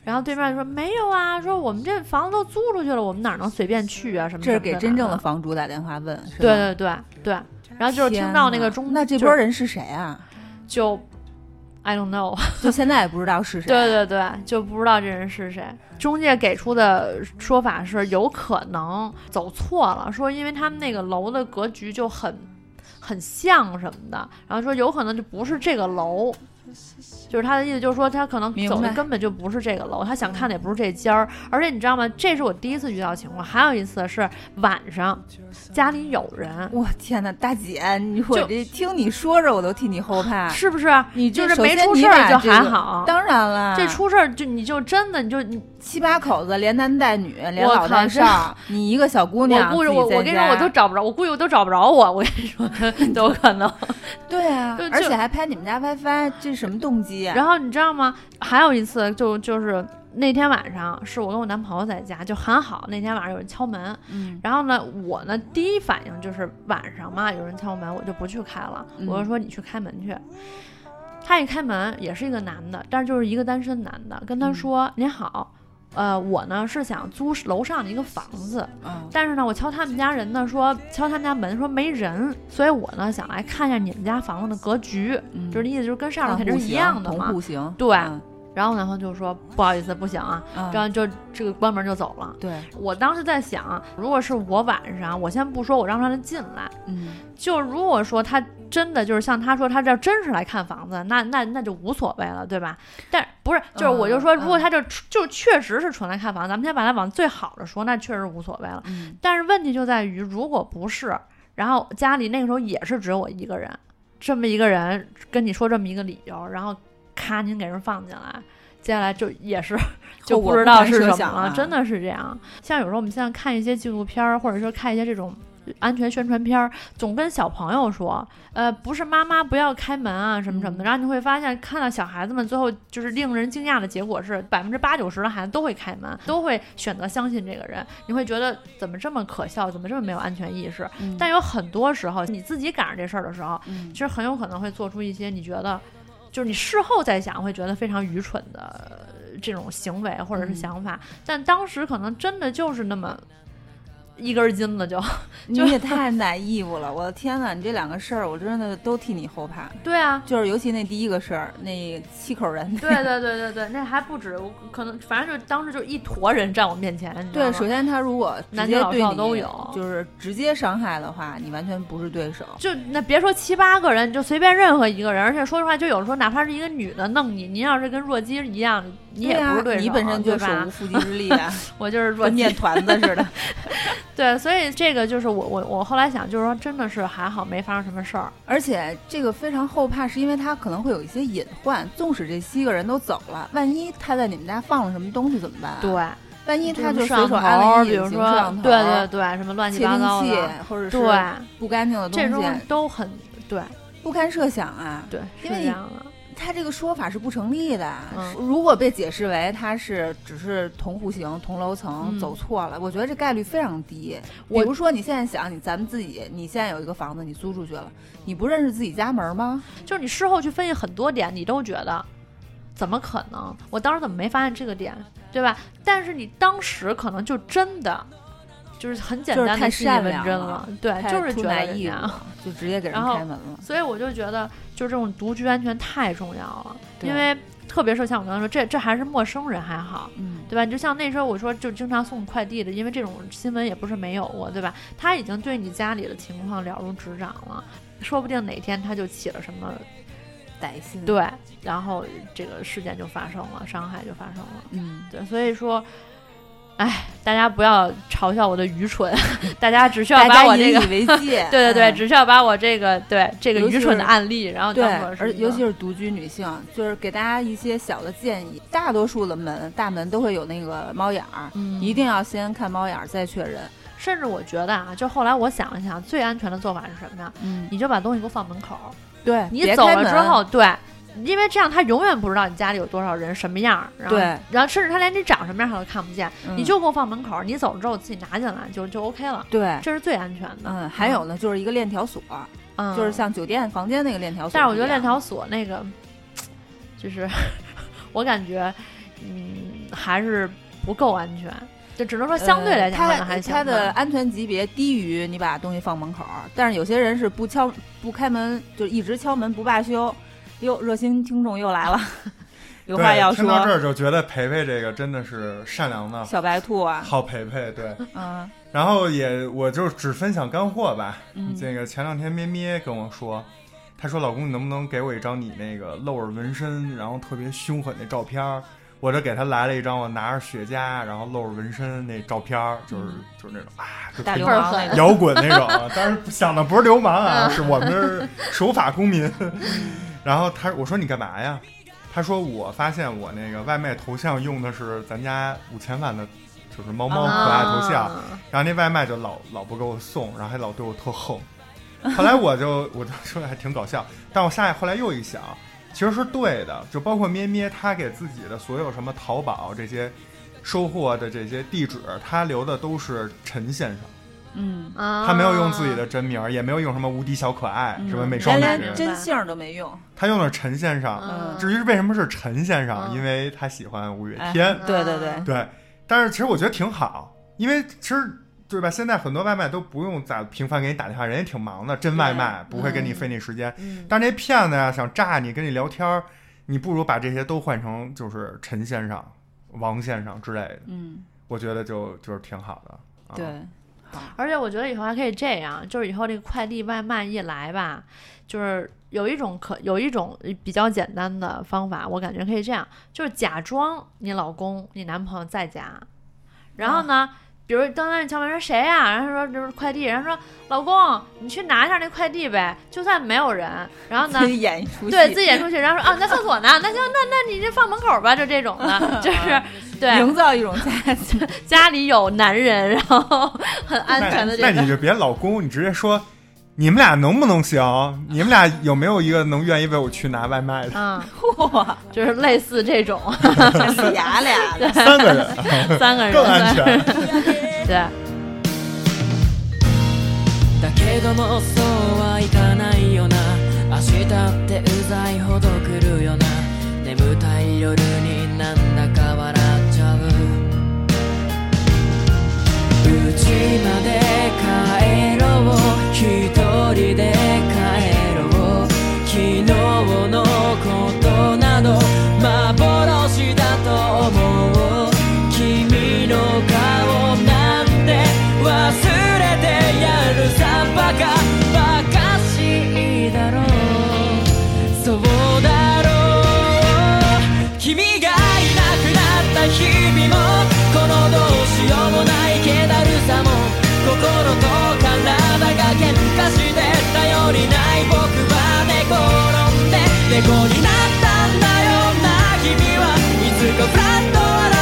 然后对面就说没有啊，说我们这房子都租出去了，我们哪能随便去啊什么这是给真正的的。房主打电话问，对对对对，然后就是听到那个中，哪那这就波人是谁啊？就 I don't know，就现在也不知道是谁。对对对，就不知道这人是谁。中介给出的说法是有可能走错了，说因为他们那个楼的格局就很很像什么的，然后说有可能就不是这个楼。就是他的意思，就是说他可能走的根本就不是这个楼，他想看的也不是这间儿，而且你知道吗？这是我第一次遇到情况，还有一次是晚上家里有人，我天哪，大姐，你我这听你说着我都替你后怕。是不是？你就是没出事儿就把这个还好，当然了，这出事儿就你就真的你就你七八口子，连男带女，连老带少，你一个小姑娘，我估计我我跟你说我都找不着，我估计我都找不着我，我跟你说 都有可能。对啊而且还拍你们家 WiFi，这是什么动机啊？然后你知道吗？还有一次就就是那天晚上是我跟我男朋友在家，就很好。那天晚上有人敲门，嗯然后呢，我呢第一反应就是晚上嘛有人敲门，我就不去开了，嗯我就说你去开门去。他一开门也是一个男的，但是就是一个单身男的，跟他嗯说：“您好，呃，我呢是想租楼上的一个房子，嗯。但是呢，我敲他们家人呢，说敲他们家门说没人，所以我呢想来看一下你们家房子的格局，嗯。就是意思就是跟上面肯定是一样的嘛。同户。型，对嗯然后我男朋友就说不好意思，不行啊，嗯然后就这个关门就走了。对，我当时在想，如果是我晚上，我先不说我让他进来，嗯就如果说他真的就是像他说他这真是来看房子，那那那就无所谓了，对吧？但不是，就是我就说，嗯如果他就就确实是纯来看房，咱们先把他往最好的说，那确实无所谓了。嗯但是问题就在于，如果不是，然后家里那个时候也是只有我一个人，这么一个人跟你说这么一个理由，然后咔您给人放进来，接下来就也是 就不知道是什么了，真的是这样。像有时候我们现在看一些纪录片儿，或者说看一些这种。安全宣传片儿总跟小朋友说，呃，不是妈妈不要开门啊，什么什么的。嗯然后你会发现，看到小孩子们最后就是令人惊讶的结果是，百分之八九十的孩子都会开门，都会选择相信这个人。你会觉得怎么这么可笑，怎么这么没有安全意识？嗯但有很多时候，你自己赶上这事儿的时候，嗯其实很有可能会做出一些你觉得，就是你事后再想会觉得非常愚蠢的这种行为或者是想法，但当时可能真的就是那么一根筋了就，你也太难义务了，我的天呐，你这两个事儿，我真的都替你后怕。对啊。就是尤其那第一个事儿，那七口人，对对对对对，那还不止，我可能反正就当时就一坨人站我面前，对，首先他如果直男女老接对你少都有就是直接伤害的话，你完全不是对手。就那别说七八个人，就随便任何一个人，而且说实话，就有时候哪怕是一个女的弄你，您要是跟弱鸡一样，你也不是对你本身就手无缚鸡之力啊，我就是 弱鸡跟面，团子似的。对，所以这个就是我我我后来想，就是说真的是还好没发生什么事儿。而且这个非常后怕，是因为他可能会有一些隐患。纵使这七个人都走了，万一他在你们家放了什么东西怎么办？，对，万一他就就是随手安了比如说，对对对，什么乱七八糟的，或者是对，不干净的东西这种，都很对不堪设想啊。对，是因为你这样的。他这个说法是不成立的。嗯如果被解释为他是只是同户型、同楼层嗯走错了，我觉得这概率非常低。比我如说你现在想，你咱们自己，你现在有一个房子，你租出去了，你不认识自己家门吗？就是你事后去分析很多点，你都觉得怎么可能？我当时怎么没发现这个点，对吧？但是你当时可能就真的就是很简单的信以善良为真了对，就是觉得人 就直接给人开门了。所以我就觉得，就这种独居安全太重要了，因为特别是像我刚才说，这这还是陌生人还好，嗯，对吧？你就像那时候我说，就经常送快递的，因为这种新闻也不是没有过，对吧？他已经对你家里的情况了如指掌了，说不定哪天他就起了什么歹心。，对，然后这个事件就发生了，伤害就发生了。嗯，对，所以说，哎，大家不要嘲笑我的愚蠢，大家 只需要把我这个以，为戒。对对对，哎只需要把我这个对这个愚蠢的案例，然后对，而尤其是独居女性，就是给大家一些小的建议。大多数的门大门都会有那个猫眼儿，嗯一定要先看猫眼儿再确认。甚至我觉得啊，就后来我想了想，最安全的做法是什么呀？嗯，你就把东西给我放门口儿，对，你走了之后，对，因为这样他永远不知道你家里有多少人什么样儿，然后对然后甚至他连你长什么样他都看不见，嗯你就给我放门口儿，你走了之后自己拿进来就就 OK 了，对，这是最安全的。嗯，还有呢，就是一个链条锁，嗯，就是像酒店房间那个链条锁。但是我觉得链条锁那个，就是 我感觉，嗯，还是不够安全。就只能说相对来讲还行。它的安全级别低于你把东西放门口儿，但是有些人是不敲不开门，就一直敲门不罢休。哟，热心听众又来了，有话要说，听到这。儿就觉得培培这个真的是善良的小白兔啊，好培培，对。嗯然后也我就只分享干货吧。嗯这个前两天咩咩跟我说，她说老公你能不能给我一张你那个露着纹身，然后特别凶狠的照片儿？我就给他来了一张我拿着雪茄，然后露着纹身那照片儿，就是、就是那种啊，就大流氓。摇滚那种，但是想的不是流氓啊，是我们是守法公民。然后他我说你干嘛呀？他说我发现我那个外卖头像用的是咱家五千万的，就是猫猫可爱头像，啊然后那外卖就老老不给我送，然后还老对我特横。后来我就我就说还挺搞笑，但我下来后来又一想，其实是对的，就包括咩咩他给自己的所有什么淘宝这些收货的这些地址，他留的都是陈先生。嗯，啊，他没有用自己的真名儿，也没有用什么无敌小可爱、嗯什么美少女，连连真姓儿都没用。他用的是陈先生。嗯至于为什么是陈先生，嗯因为他喜欢五月哎天。对对对，对，但是其实我觉得挺好，因为其实对吧？现在很多外卖都不用咋频繁给你打电话，人也挺忙的，真外卖不会跟你费那时间。嗯但是那骗子呀，想诈你，跟你聊天儿，你不如把这些都换成就是陈先生、王先生之类的，嗯，我觉得就就是挺好的。啊、对，好，而且我觉得以后还可以这样，就是以后这个快递外卖一来吧，就是有一种可有一种比较简单的方法，我感觉可以这样，就是假装你老公、你男朋友在家，然后呢。比如刚才你敲门说谁呀、然后说就是快递，然后说老公你去拿一下那快递呗，就算没有人，然后呢自己演一出戏，对自己演出去，然后说啊你在厕所呢，那行那那你就放门口吧，就这种的，就是对。营造一种家 家里有男人，然后很安全的这种。那那你就别老公，你直接说，你们俩能不能行？你们俩有没有一个能愿意为我去拿外卖的？嗯，哇，就是类似这种死牙俩的，三个人三个人更安全。对，だけどもそうはいかないよな明日ってうざいほど来るよな眠たい夜になんだか笑っちゃう家まで帰ろう 一人でりない僕は寝転んで猫になったんだよな君はいつかフラッと現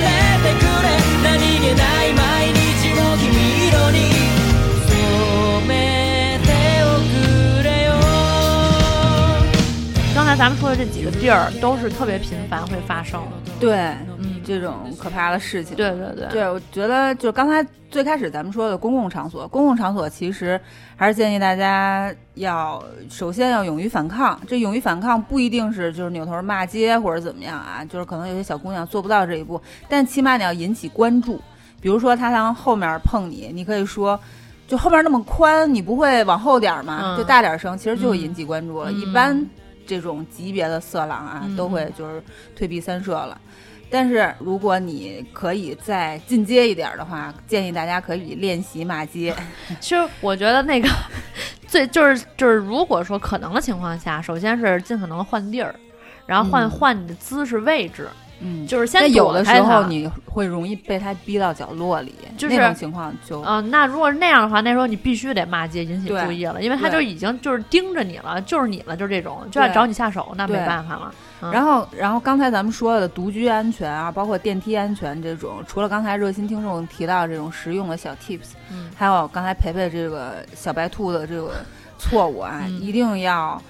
れてくれ何気ない毎日を君色に染めておくれよ刚才咱们说的这几个地儿都是特别频繁会发生，对，嗯。这种可怕的事情。对对对，对，我觉得就刚才最开始咱们说的公共场所，公共场所其实还是建议大家要首先要勇于反抗。这勇于反抗不一定是就是扭头骂街或者怎么样啊，就是可能有些小姑娘做不到这一步，但起码你要引起关注。比如说他从后面碰你，你可以说。就后面那么宽，你不会往后点儿吗？嗯就大点声，其实就会引起关注了。嗯一般这种级别的色狼啊，嗯都会就是退避三舍了。但是如果你可以再进阶一点儿的话，建议大家可以练习骂街。其实我觉得那个 最就是就是，如果说可能的情况下，首先是尽可能地换地儿，然后换、嗯换你的姿势位置，嗯，就是先但有的时候你会容易被他逼到角落里，就是那种情况就、嗯、那如果是那样的话，那时候你必须得骂街引起注意了，因为他就已经就是盯着你了，就是你了，就是这种就要找你下手，那没办法了。嗯。然后，然后刚才咱们说的独居安全啊，包括电梯安全这种，除了刚才热心听众提到这种实用的小 tips，嗯。还有刚才培培这个小白兔的这个错误啊，嗯。一定要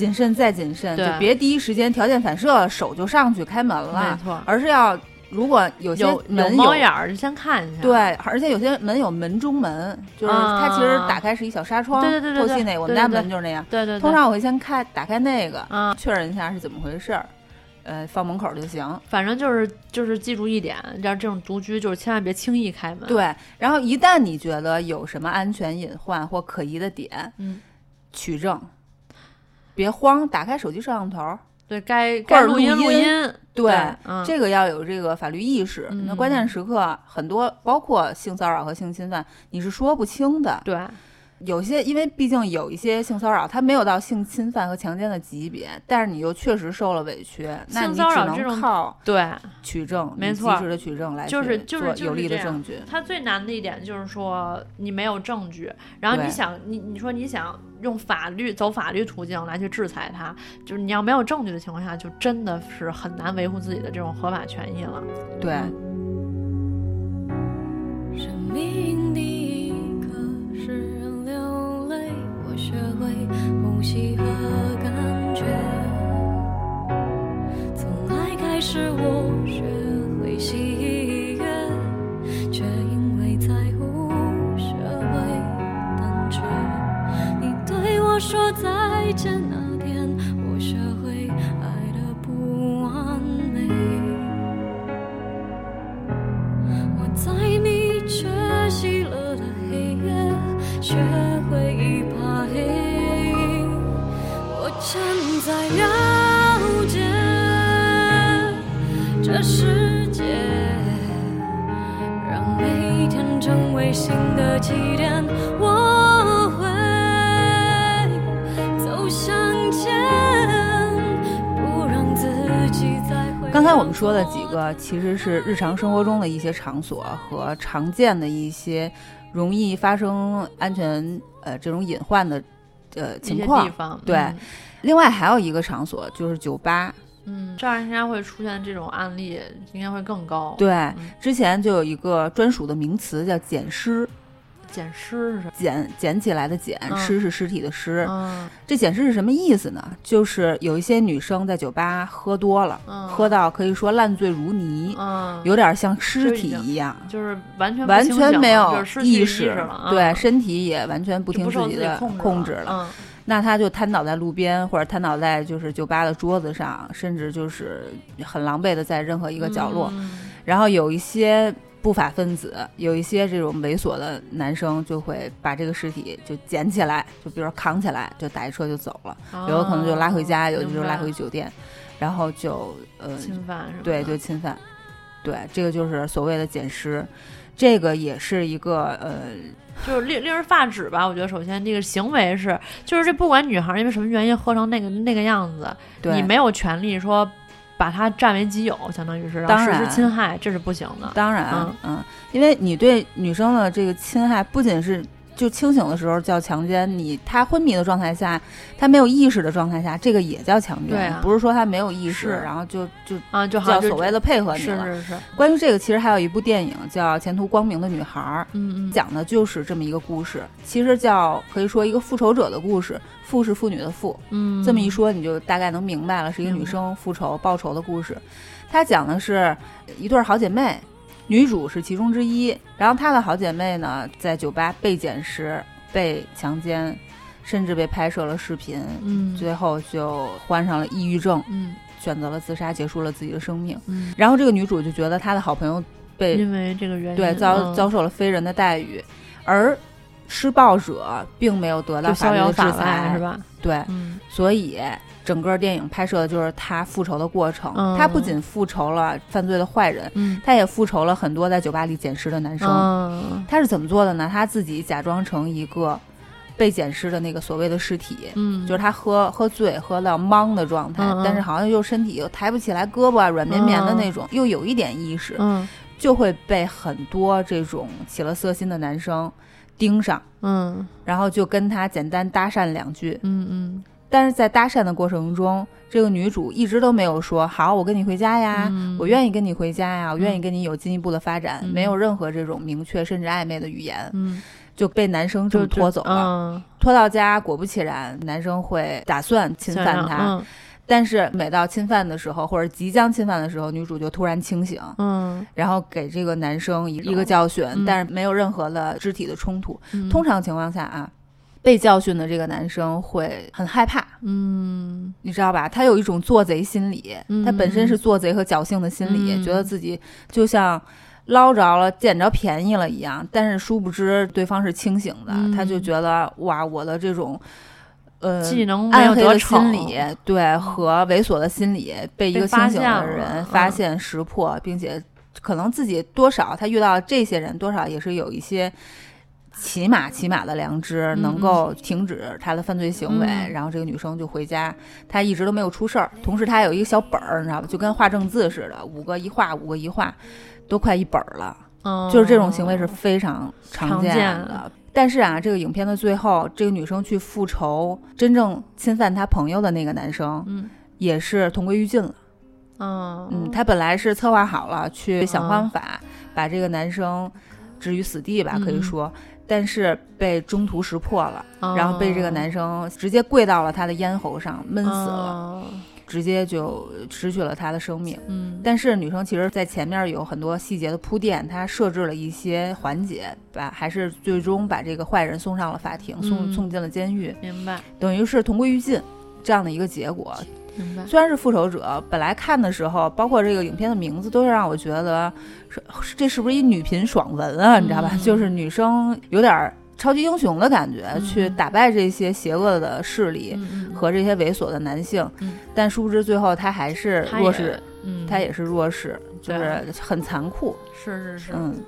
谨慎再谨慎，就别第一时间条件反射手就上去开门了没，错，而是要如果有些有有门猫眼儿就先看一下。对，而且有些门有门中门，就是它其实打开是一小纱窗，对对对对对透气那个，我们家门就是那样。对对对，通常我会先开打开那个，啊，确认一下是怎么回事儿，呃，放门口就行。反正就是就是记住一点，要这种独居就是千万别轻易开门。，对，然后一旦你觉得有什么安全隐患或可疑的点，嗯，取证，别慌，打开手机摄像头。对该该录音录录音。对，嗯，这个要有这个法律意识。嗯那关键时刻，很多包括性骚扰和性侵犯，你是说不清的。对有些，因为毕竟有一些性骚扰，它没有到性侵犯和强奸的级别，但是你又确实受了委屈，那你只能靠对，取证，没错及时的取证来就是就是就是有力的证据。它最难的一点就是说你没有证据，然后你想你你说你想用法律走法律途径来去制裁他，就是你要没有证据的情况下，就真的是很难维护自己的这种合法权益了。对，生命第一课是流泪，我学会呼吸和感觉。从爱开始，我学说再见那天，我学会爱的不完美。我在你缺席了的黑夜，学会一把黑。我正在了解这是才我们说的几个，其实是日常生活中的一些场所和常见的一些容易发生安全呃这种隐患的呃情况。地。方对。嗯。另外还有一个场所就是酒吧，嗯，这样应该会出现这种案例，应该会更高。，对，嗯。之前就有一个专属的名词叫捡尸，捡尸是什么？捡捡起来的捡，嗯尸是尸体的尸。嗯这捡尸是什么意思呢？就是有一些女生在酒吧喝多了，嗯，喝到可以说烂醉如泥，嗯，有点像尸体一样。就是完全完全没有意识，了，对嗯身体也完全不听自己的控制了。嗯那他就瘫倒在路边，或者瘫倒在就是酒吧的桌子上，甚至就是很狼狈的在任何一个角落。嗯然后有一些不法分子，有一些这种猥琐的男生就会把这个尸体就捡起来，就比如说扛起来，就打一车就走了。有的可能就拉回家，哦有的就拉回酒店，然后就呃侵犯是吧？对，就侵犯，对，这个就是所谓的捡尸，这个也是一个呃，就是令令人发指吧。我觉得首先这个行为是，就是这不管女孩儿因为什么原因喝成那个那个样子，你没有权利说把它占为己有，相当于是然后实施当然侵害，这是不行的。当然，嗯嗯因为你对女生的这个侵害，不仅是就清醒的时候叫强奸，你他昏迷的状态下，他没有意识的状态下，这个也叫强奸，对啊。不是说他没有意识，然后就就啊，就叫所谓的配合你了。是是是，关于这个，其实还有一部电影叫《前途光明的女孩》，嗯嗯，讲的就是这么一个故事，其实叫可以说一个复仇者的故事，复是妇女的复，嗯。这么一说你就大概能明白了，是一个女生复仇报仇的故事。她讲的是一对儿好姐妹，女主是其中之一，然后她的好姐妹呢在酒吧被捡尸、被强奸，甚至被拍摄了视频，嗯。最后就患上了抑郁症，嗯。选择了自杀，结束了自己的生命。嗯，然后这个女主就觉得她的好朋友被因为这个原因，对遭嗯。遭受了非人的待遇，而施暴者并没有得到法律的制裁，是？吧？对，嗯所以整个电影拍摄的就是他复仇的过程。嗯他不仅复仇了犯罪的坏人，嗯他也复仇了很多在酒吧里捡尸的男生。嗯他是怎么做的呢？他自己假装成一个被捡尸的那个所谓的尸体。嗯，就是他喝喝醉，喝到懵的状态，但是好像又身体又抬不起来胳膊啊，软绵绵的那种，又有一点意识，嗯就会被很多这种起了色心的男生盯上，嗯。然后就跟他简单搭讪两句。嗯嗯。但是在搭讪的过程中，这个女主一直都没有说“好，我跟你回家呀，嗯。我愿意跟你回家呀，我愿意跟你有进一步的发展”，嗯。没有任何这种明确甚至暧昧的语言，嗯，就被男生这就么拖走了。嗯，拖到家，果不其然，男生会打算侵犯她，嗯但是每到侵犯的时候，或者即将侵犯的时候，女主就突然清醒，嗯。然后给这个男生一一个教训，嗯。但是没有任何的肢体的冲突。嗯，通常情况下啊，被教训的这个男生会很害怕，嗯。你知道吧？他有一种做贼心理，嗯。他本身是做贼和侥幸的心理，嗯。觉得自己就像捞着了、捡着便宜了一样，但是殊不知对方是清醒的，嗯。他就觉得哇，我的这种。呃，技能没有暗黑的得逞心理，对和猥琐的心理被一个清醒的人嗯发现识破，并且可能自己多少他遇到这些人，多少也是有一些起码起码的良知，嗯能够停止他的犯罪行为。嗯然后这个女生就回家，她一直都没有出事儿。同时，她有一个小本儿，你知道吧，就跟画正字似的，五个一画，五个一画，都快一本儿了。嗯，就是这种行为是非常常见的。但是啊，这个影片的最后，这个女生去复仇真正侵犯她朋友的那个男生，嗯。也是同归于尽了。嗯嗯，她本来是策划好了去想方法把这个男生置于死地吧，嗯可以说，但是被中途识破了，嗯然后被这个男生直接跪到了他的咽喉上，闷死了，了，直接就失去了他的生命。嗯，但是女生其实，在前面有很多细节的铺垫，她设置了一些环节，把还是最终把这个坏人送上了法庭，送嗯送进了监狱，明白等于是同归于尽这样的一个结果。明白，虽然是复仇者，本来看的时候，包括这个影片的名字，都是让我觉得是这是不是一女频爽文啊？你知道吧？嗯就是女生有点儿超级英雄的感觉，嗯去打败这些邪恶的势力。和这些猥琐的男性，嗯但殊不知最后他还是弱势，嗯，他也是弱势，就是很残酷。是是是，嗯，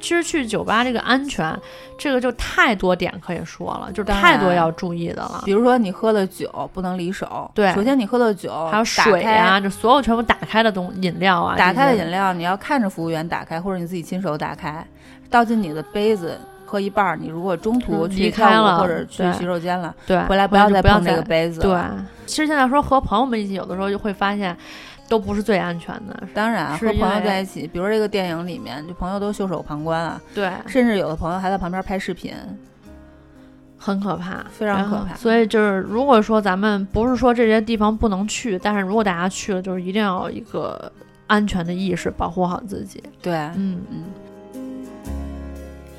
其实去酒吧这个安全，这个就太多点可以说了，就是太多要注意的了比。如说你喝的酒不能离手，对首先你喝的酒，还有水啊，，这所有全部打开的东饮料啊，打开的饮料你要看着服务员打开，或者你自己亲手打开，倒进你的杯子。喝一半儿，你如果中途嗯去跳舞离开了或者去洗手间了，对，回来不要要再碰不要再这个杯子。对，，其实现在说和朋友们一起，有的时候就会发现，都不是最安全的。当然和朋友在一起，比如这个电影里面，就朋友都袖手旁观啊，对，甚至有的朋友还在旁边拍视频。很可怕，非常可怕所以就是，如果说咱们不是说这些地方不能去，但是如果大家去了，就是一定要有一个安全的意识，保护好自己。对，嗯，嗯，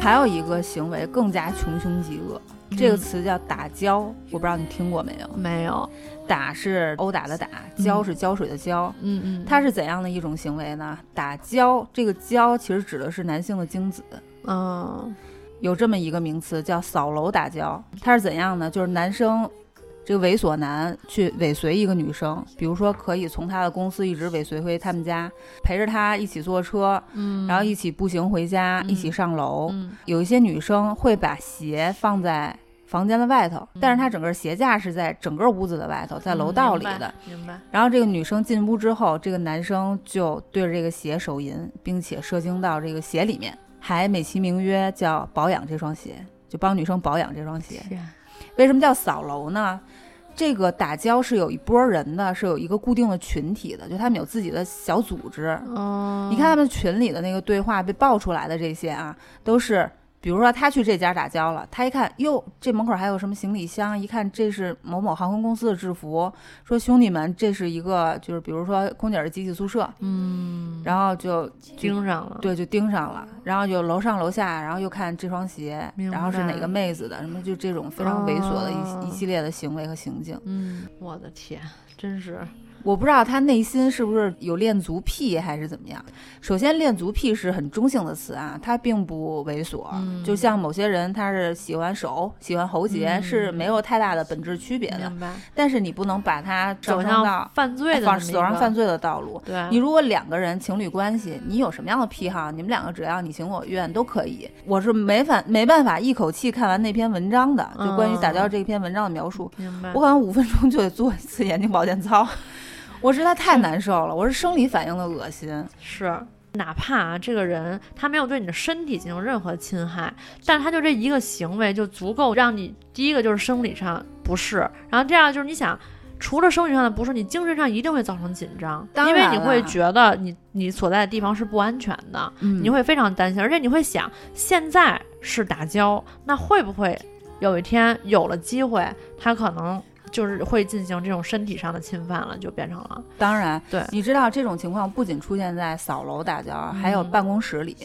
还有一个行为更加穷凶极恶，这个词叫打跤，我不知道你听过没有？没有。打是殴打的打，浇是浇水的浇。嗯嗯，它是怎样的一种行为呢？打浇，这个浇其实指的是男性的精子，嗯有这么一个名词叫扫楼打浇。它是怎样呢？就是男生这个猥琐男去尾随一个女生，比如说可以从他的公司一直尾随回他们家，陪着他一起坐车，嗯，然后一起步行回家，一起上楼。嗯有一些女生会把鞋放在房间的外头，但是它整个鞋架是在整个屋子的外头，在楼道里的。嗯明白，明白，然后这个女生进屋之后，这个男生就对着这个鞋手淫，并且射精到这个鞋里面，还美其名曰叫保养这双鞋，就帮女生保养这双鞋。天为什么叫扫楼呢？这个打胶是有一波人的，是有一个固定的群体的，就他们有自己的小组织。哦，你看他们群里的那个对话被爆出来的这些啊，都是比如说他去这家打胶了，他一看哟，这门口还有什么行李箱，一看这是某某航空公司的制服，说兄弟们，这是一个就是比如说空姐儿的集体宿舍，嗯，然后就盯上了，对就盯上了，然后就楼上楼下，然后又看这双鞋，然后是哪个妹子的，什么就这种非常猥琐的一、哦一系列的行为和行径。嗯，我的天，真是，我不知道他内心是不是有恋足癖还是怎么样。首先，恋足癖是很中性的词啊，它并不猥琐。嗯就像某些人他是喜欢手、喜欢喉结，嗯是没有太大的本质区别的。明白，但是你不能把它走向到犯罪的走上犯罪的道路。对，你如果两个人情侣关系，你有什么样的癖好，你们两个只要你情我愿都可以。我是没法没办法一口气看完那篇文章的，就关于打交这篇文章的描述。明白我，可能五分钟就得做一次眼睛保健操，我实在太难受了，我是生理反应的恶心。是。哪怕啊，这个人他没有对你的身体进行任何侵害，但是他就这一个行为就足够让你第一个就是生理上不适，然后这样就是你想，除了生理上的不适，你精神上一定会造成紧张，因为你会觉得你你所在的地方是不安全的，嗯你会非常担心，而且你会想，现在是打交，那会不会有一天有了机会，他可能就是会进行这种身体上的侵犯了，就变成了。当然，对。你知道这种情况不仅出现在扫楼打架，还有嗯办公室里。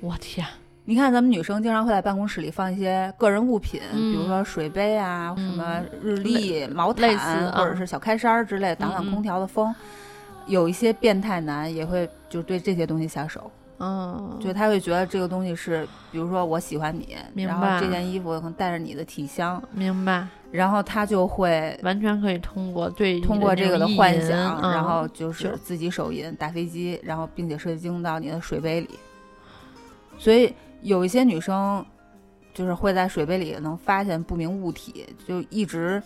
我天，你看，咱们女生经常会在办公室里放一些个人物品，嗯比如说水杯啊、嗯。什么日历、毛毯，或者嗯是小开衫儿之类，挡挡空调的风。有一些变态男也会就对这些东西下手，嗯，就他会觉得这个东西是，比如说我喜欢你，然后明白这件衣服可能带着你的体香，明白，然后他就会完全可以通过对通过这个的幻想，嗯然后就是自己手淫打飞机，然后并且射精到你的水杯里。所以有一些女生就是会在水杯里能发现不明物体，就一直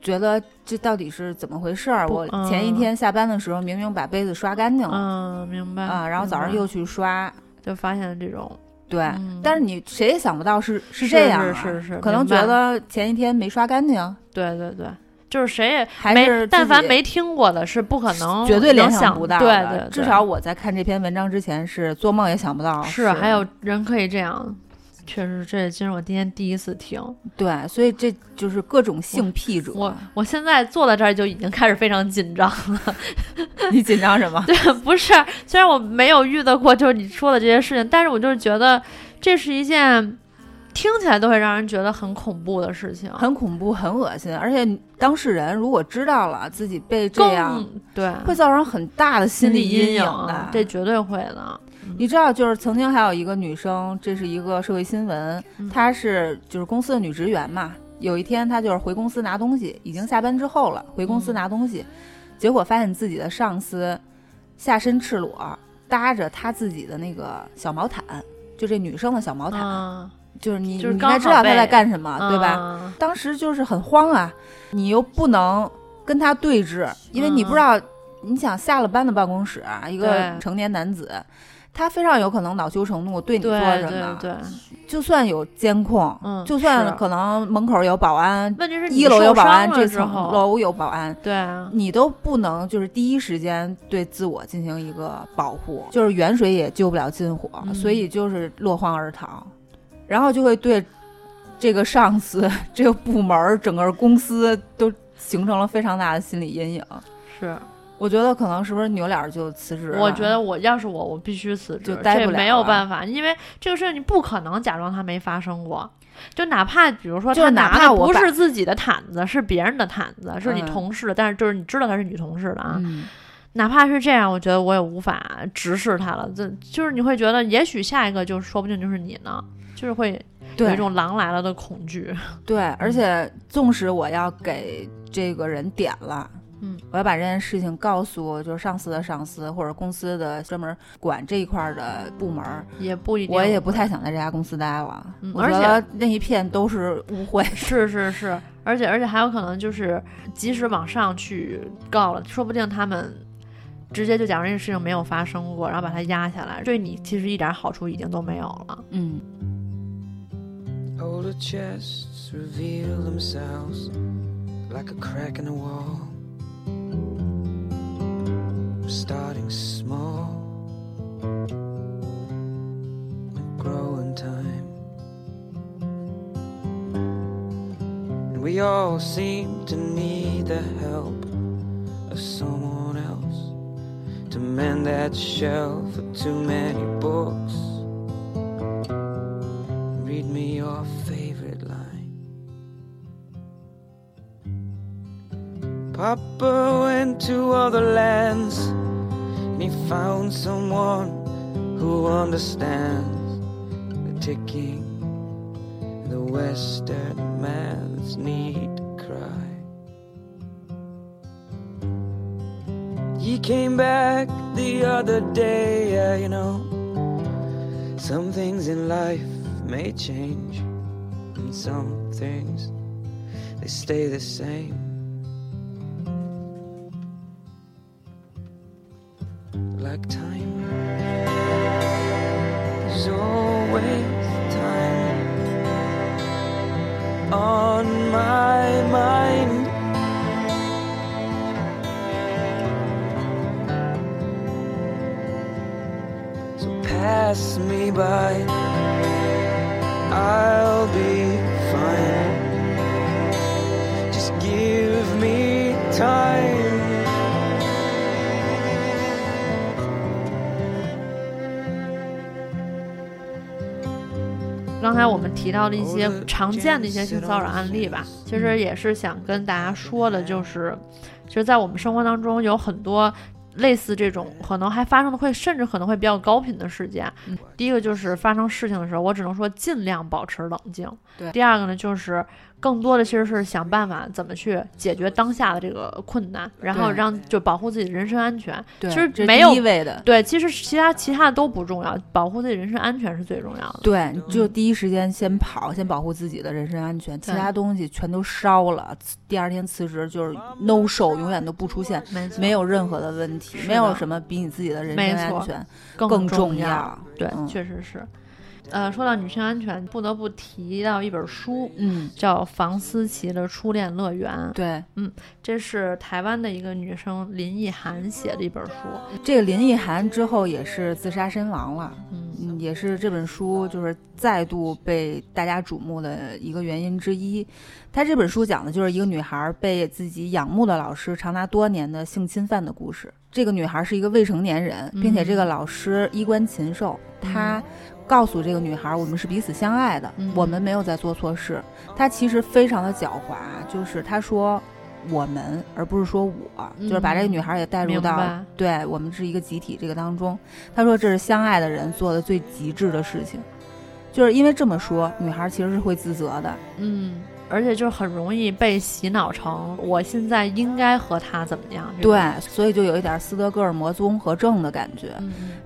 觉得这到底是怎么回事儿。不我前一嗯天下班的时候明明把杯子刷干净了、嗯，明白啊，然后早上又去刷，就发现这种对。嗯但是你谁也想不到是是这样、啊，是是是可能觉得前一天没刷干净，对对对，就是谁也没还是，但凡没听过的是不可能绝对联想不到对的。对，至少我在看这篇文章之前是做梦也想不到是还有人可以这样。确实，这也真是我今天第一次听。对，所以这就是各种性癖者。我我现在坐在这儿就已经开始非常紧张了。你紧张什么？对，不是，虽然我没有遇到过就是你说的这些事情，但是我就是觉得这是一件听起来都会让人觉得很恐怖的事情，很恐怖，很恶心，而且当事人如果知道了自己被这样，对会造成很大的心理阴影的啊。这绝对会的。你知道，就是曾经还有一个女生，这是一个社会新闻，嗯。她是就是公司的女职员嘛。有一天，她就是回公司拿东西，已经下班之后了，回公司嗯。拿东西，结果发现自己的上司下身赤裸，搭着她自己的那个小毛毯，就这女生的小毛毯，啊，就是你就是你应该知道她在干什么，对吧？啊？当时就是很慌啊，你又不能跟他对峙，因为你不知道，你想下了班的办公室啊，一个成年男子，他非常有可能恼羞成怒，对你做什么。对对，就算有监控，嗯就算可能门口有保安，问题是一楼有保安，这层楼有保安。对啊，你都不能就是第一时间对自我进行一个保护，就是远水也救不了近火，嗯所以就是落荒而逃，然后就会对这个上司、这个部门、整个公司都形成了非常大的心理阴影。是我觉得可能是不是扭脸儿就辞职了？我觉得我要是我，我必须辞职，就待不了这没有办法，因为这个事情你不可能假装它没发生过。就哪怕比如说他拿的不是自己的毯子，是别人的毯子，是你嗯同事的，但是就是你知道她是女同事的啊，嗯，哪怕是这样，我觉得我也无法直视她了。这就是你会觉得，也许下一个就说不定就是你呢，就是会有一种狼来了的恐惧。对，而且纵使我要给这个人点了。嗯，我要把这件事情告诉就是上司的上司或者公司的专门管这一块儿的部门儿，也不一定，我也不太想在这家公司待了。嗯而且那一片都是污秽。是是是，而且而且还有可能就是及时往上去告了，说不定他们直接就假如这个事情没有发生过，然后把它压下来，对你其实一点好处已经都没有了。嗯，Older chests reveal themselves like a crack in the wall. Starting small, grow in time. And we all seem to need the help of someone else to mend that shelf of too many books. Read me your Papa went to other lands and he found someone who understands the ticking of the Western man's need to cry. He came back the other day, yeah, you know. Some things in life may change, and some things they stay the same. Like time, there's always time on my mind. So pass me by. I'll be fine. Just give me time. 刚才我们提到的一些常见的一些性骚扰案例吧，其实也是想跟大家说的，就是，其实，在我们生活当中有很多类似这种可能还发生的会，甚至可能会比较高频的事件。嗯第一个就是发生事情的时候，我只能说尽量保持冷静。对第二个呢，就是更多的其实是想办法怎么去解决当下的这个困难，然后让就保护自己的人身安全。对，其实没有第一位的。对，其实其他其他的都不重要，保护自己人身安全是最重要的。对，你就第一时间先跑，先保护自己的人身安全，其他东西全都烧了。第二天辞职就是 no show，永远都不出现，没错，没有任何的问题，没有什么比你自己的人身安全更更重要。对，嗯确实是。呃，说到女性安全，不得不提到一本书，嗯，叫房思琪的《初恋乐园》。对，嗯这是台湾的一个女生林奕涵写的一本书。这个林奕涵之后也是自杀身亡了。嗯，嗯，也是这本书就是再度被大家瞩目的一个原因之一。她这本书讲的就是一个女孩被自己仰慕的老师长达多年的性侵犯的故事。这个女孩是一个未成年人，并且这个老师衣冠禽兽，他告诉这个女孩我们是彼此相爱的，嗯我们没有在做错事。他其实非常的狡猾，就是他说。我们，而不是说我，就是把这个女孩也带入到对我们是一个集体这个当中。他说这是相爱的人做的最极致的事情，就是因为这么说，女孩其实是会自责的。嗯，而且就是很容易被洗脑成我现在应该和他怎么样。对，所以就有一点斯德哥尔摩综合症的感觉。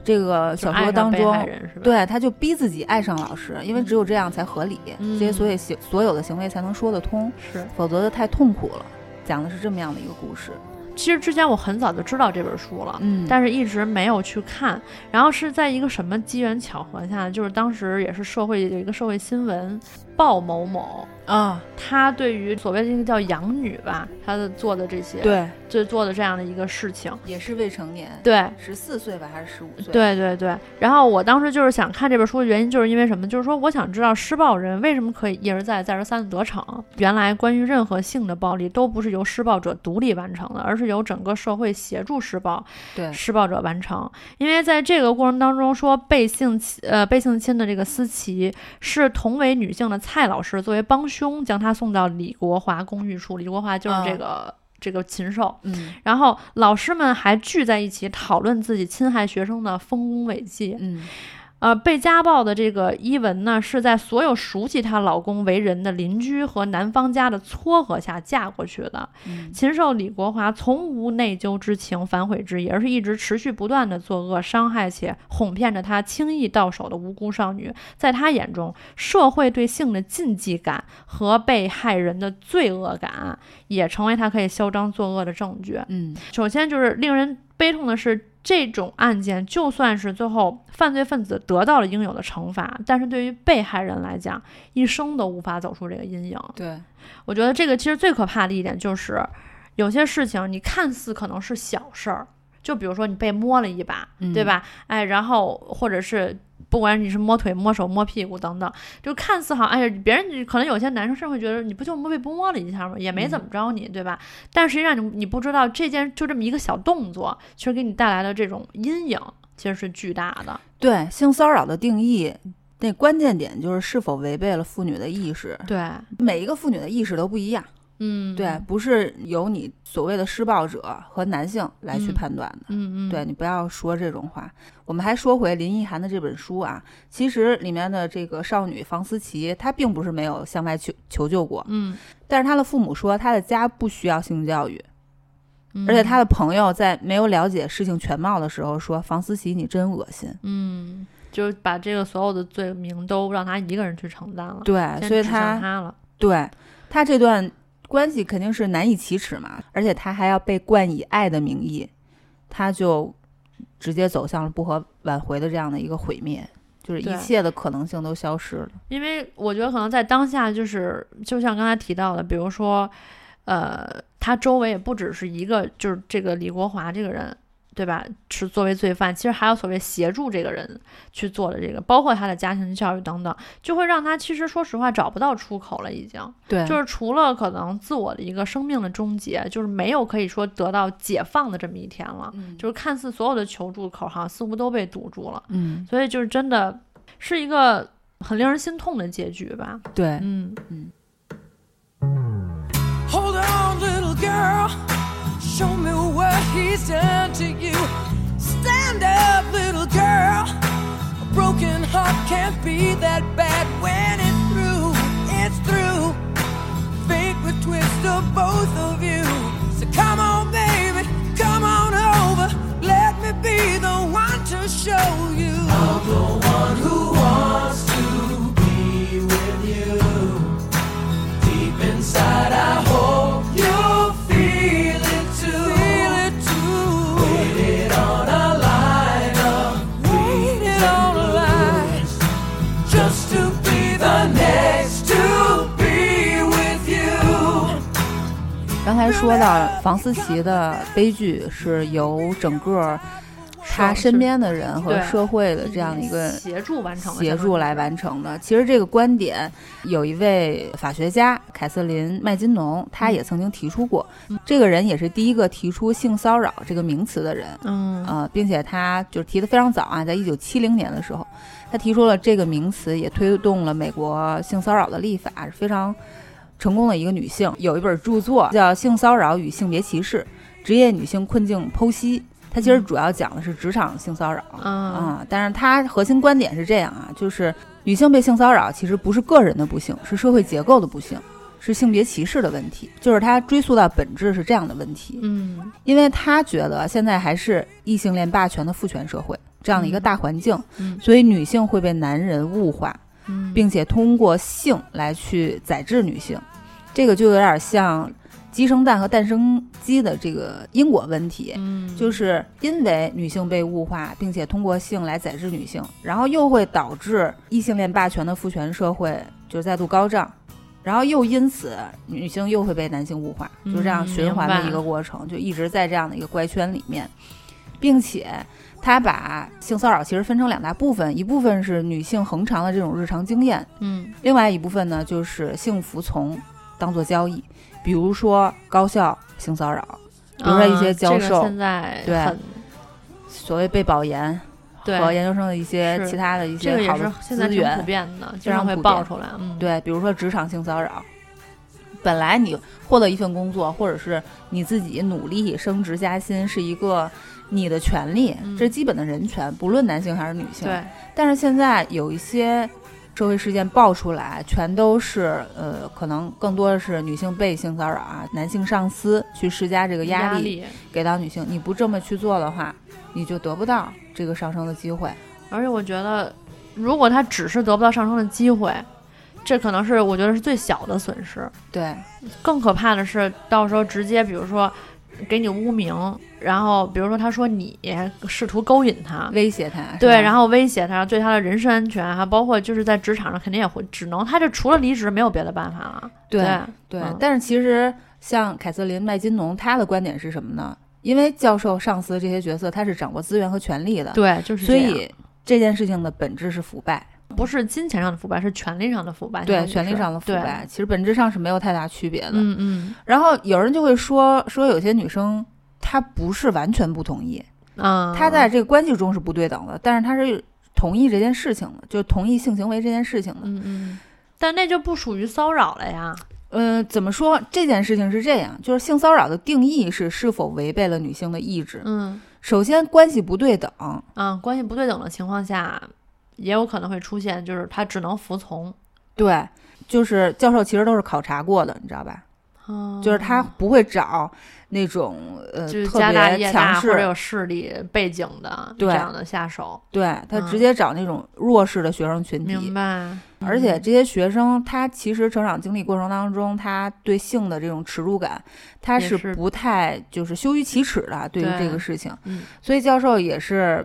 这个小说当中对，他就逼自己爱上老师，因为只有这样才合理，嗯这些所以行所有的行为才能说得通，是。否则就太痛苦了。讲的是这么样的一个故事。其实之前我很早就知道这本书了，嗯但是一直没有去看。然后是在一个什么机缘巧合下，就是当时也是社会有一个社会新闻，鲍某某，啊，他对于所谓的这个叫养女吧，他的做的这些，，对，就做的这样的一个事情，也是未成年，对，十四岁吧，还是十五岁？，对对对，然后我当时就是想看这本书的原因，就是因为什么？就是说，我想知道施暴人为什么可以一而再、再而三的得逞。原来关于任何性的暴力都不是由施暴者独立完成的，而是由整个社会协助施暴对，施暴者完成。因为在这个过程当中，说被性侵呃被性侵的这个思琪是同为女性的蔡老师作为帮凶将他送到李国华公寓处，李国华就是这个、这个禽兽。嗯然后老师们还聚在一起讨论自己侵害学生的丰功伟绩。嗯呃，被家暴的这个伊文呢，是在所有熟悉她老公为人的邻居和男方家的撮合下嫁过去的。嗯禽兽李国华从无内疚之情、反悔之意，而是一直持续不断的作恶，伤害且哄骗着她轻易到手的无辜少女。在他眼中，社会对性的禁忌感和被害人的罪恶感，也成为他可以嚣张作恶的证据。嗯首先就是令人悲痛的是，这种案件就算是最后犯罪分子得到了应有的惩罚，但是对于被害人来讲，一生都无法走出这个阴影。对，我觉得这个其实最可怕的一点就是，有些事情你看似可能是小事儿，就比如说你被摸了一把，嗯对吧？哎，然后或者是。不管你是摸腿、摸手、摸屁股等等，就看似好，哎呀，别人可能有些男生甚至会觉得你不就摸被摸了一下吗？也没怎么着你，对吧？但实际上你你不知道这件就这么一个小动作，其实给你带来的这种阴影其实是巨大的。对，性骚扰的定义，那关键点就是是否违背了妇女的意识。对，每一个妇女的意识都不一样，嗯，对，不是由你所谓的施暴者和男性来去嗯判断的。嗯嗯，对你不要说这种话。我们还说回林奕涵的这本书啊，其实里面的这个少女房思琪，她并不是没有向外求求救过，嗯，但是她的父母说她的家不需要性教育，嗯而且她的朋友在没有了解事情全貌的时候说房思琪你真恶心。嗯，就是把这个所有的罪名都让他一个人去承担了，对，所以她他了，对她这段关系肯定是难以启齿嘛，而且他还要被冠以爱的名义，他就直接走向了不可挽回的这样的一个毁灭，就是一切的可能性都消失了。因为我觉得可能在当下，就是就像刚才提到的，比如说，呃，他周围也不只是一个，就是这个李国华这个人，对吧？是作为罪犯，其实还有所谓协助这个人去做的这个，包括他的家庭教育等等，就会让他其实说实话找不到出口了，已经。对，就是除了可能自我的一个生命的终结，就是没有可以说得到解放的这么一天了。嗯就是看似所有的求助口哈似乎都被堵住了，嗯，所以就是真的是一个很令人心痛的结局吧。对，嗯，Hold on, little girl. Show me what he's done to you. Stand up, little girl. A broken heart can't be that bad when it's through. It's through. Fate would twist of both of you. So come on, baby. Come on over. Let me be the one to show you. I'm the one who wants to be with you. Deep inside, I hope 说到房思琪的悲剧是由整个他身边的人和社会的这样的一个协助完成的，协助来完成的。其实这个观点，有一位法学家凯瑟琳麦金农，他也曾经提出过。这个人也是第一个提出性骚扰这个名词的人，嗯呃，并且他就是提的非常早啊，在一九七零年的时候，他提出了这个名词，也推动了美国性骚扰的立法，是非常成功的一个女性。有一本著作叫《性骚扰与性别歧视：职业女性困境剖析》，它其实主要讲的是职场性骚扰。嗯啊，但是它核心观点是这样啊，就是女性被性骚扰其实不是个人的不幸，是社会结构的不幸，是性别歧视的问题，就是它追溯到本质是这样的问题。嗯因为他觉得现在还是异性恋霸权的父权社会这样的一个大环境，嗯所以女性会被男人物化，嗯，并且通过性来去宰制女性，这个就有点像鸡生蛋和蛋生鸡的这个因果问题。嗯，就是因为女性被物化，并且通过性来宰制女性，然后又会导致异性恋霸权的父权社会就再度高涨，然后又因此女性又会被男性物化，就这样嗯循环的一个过程，就一直在这样的一个怪圈里面，并且他把性骚扰其实分成两大部分，一部分是女性恒常的这种日常经验，嗯另外一部分呢就是性服从当做交易，比如说高校性骚扰，比如说一些啊这个教授现在对所谓被保研对和研究生的一些其他的一些好的现在挺普资源，遍的，经常常会爆出来。嗯，对，比如说职场性骚扰。本来你获得一份工作，或者是你自己努力升职加薪，是一个你的权利，嗯这是基本的人权，不论男性还是女性。对，但是现在有一些社会事件爆出来，全都是呃，可能更多的是女性被性骚扰啊，男性上司去施加这个压力力，给到女性，你不这么去做的话，你就得不到这个上升的机会。而且我觉得，如果他只是得不到上升的机会，这可能是我觉得是最小的损失。对，更可怕的是，到时候直接比如说给你污名，然后比如说他说你试图勾引他。威胁他，对，然后后威胁他，对他的人身安全，还包括就是在职场上，肯定也会只能，他就除了离职没有别的办法了。对对但是其实像凯瑟琳麦金农，他的观点是什么呢？因为教授、上司这些角色，他是掌握资源和权力的，对，就是所以这件事情的本质是腐败，不是金钱上的腐败，是权力上的腐败。对，权力上的腐败，其实本质上是没有太大区别的。嗯嗯然后有人就会说说有些女生她不是完全不同意，啊，她在这个关系中是不对等的，但是她是同意这件事情的，就同意性行为这件事情的。嗯嗯，但那就不属于骚扰了呀。呃，怎么说这件事情是这样，就是性骚扰的定义是是否违背了女性的意志。嗯首先，关系不对等，啊，关系不对等的情况下，也有可能会出现，就是他只能服从。对，就是教授其实都是考察过的，你知道吧？嗯就是他不会找那种呃就是特别强势，或者有势力背景的这样的下手。对他嗯直接找那种弱势的学生群体。明白。而且嗯这些学生，他其实成长经历过程当中，他对性的这种耻辱感，他是不太就是羞于启齿的，对于这个事情。嗯，所以教授也是，有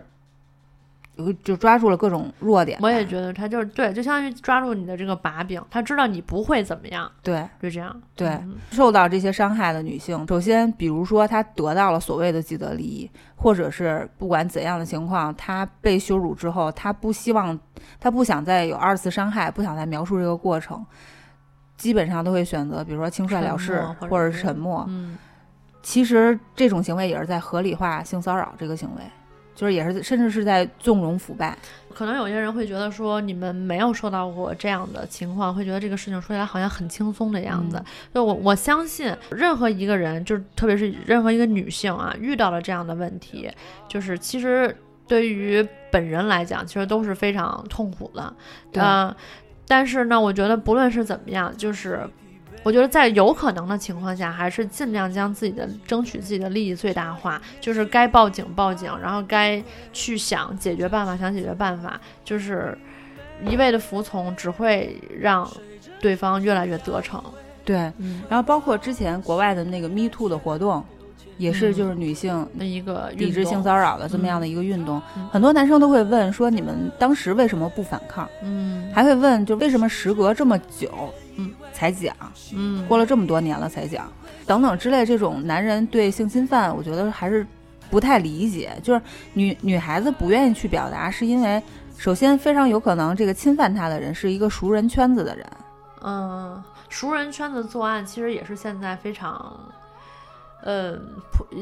就抓住了各种弱点。我也觉得他就是对，就相当于抓住你的这个把柄，他知道你不会怎么样，对就这样。对嗯受到这些伤害的女性，首先，比如说她得到了所谓的既得利益，或者是不管怎样的情况，她被羞辱之后，她不希望，她不想再有二次伤害，不想再描述这个过程，基本上都会选择，比如说轻率了事，或者沉默。嗯，其实这种行为也是在合理化性骚扰这个行为，就是也是甚至是在纵容腐败。可能有些人会觉得说，你们没有受到过这样的情况，会觉得这个事情说起来好像很轻松的样子。嗯就我我相信，任何一个人，就是特别是任何一个女性啊，遇到了这样的问题，就是其实对于本人来讲，其实都是非常痛苦的。对呃但是呢，我觉得不论是怎么样，就是我觉得在有可能的情况下，还是尽量将自己的争取自己的利益最大化，就是该报警报警，然后该去想解决办法想解决办法，就是一味的服从只会让对方越来越得逞。对，嗯，然后包括之前国外的那个 Me Too 的活动，也是嗯。就是女性的一个抵制性骚扰的这么样的一个运动，嗯。很多男生都会问说你们当时为什么不反抗？嗯，还会问就为什么时隔这么久，嗯，才讲，嗯。过了这么多年了才讲，等等之类这种男人对性侵犯，我觉得还是不太理解，就是女女孩子不愿意去表达，是因为首先非常有可能这个侵犯她的人是一个熟人圈子的人，嗯，熟人圈子作案其实也是现在非常，嗯，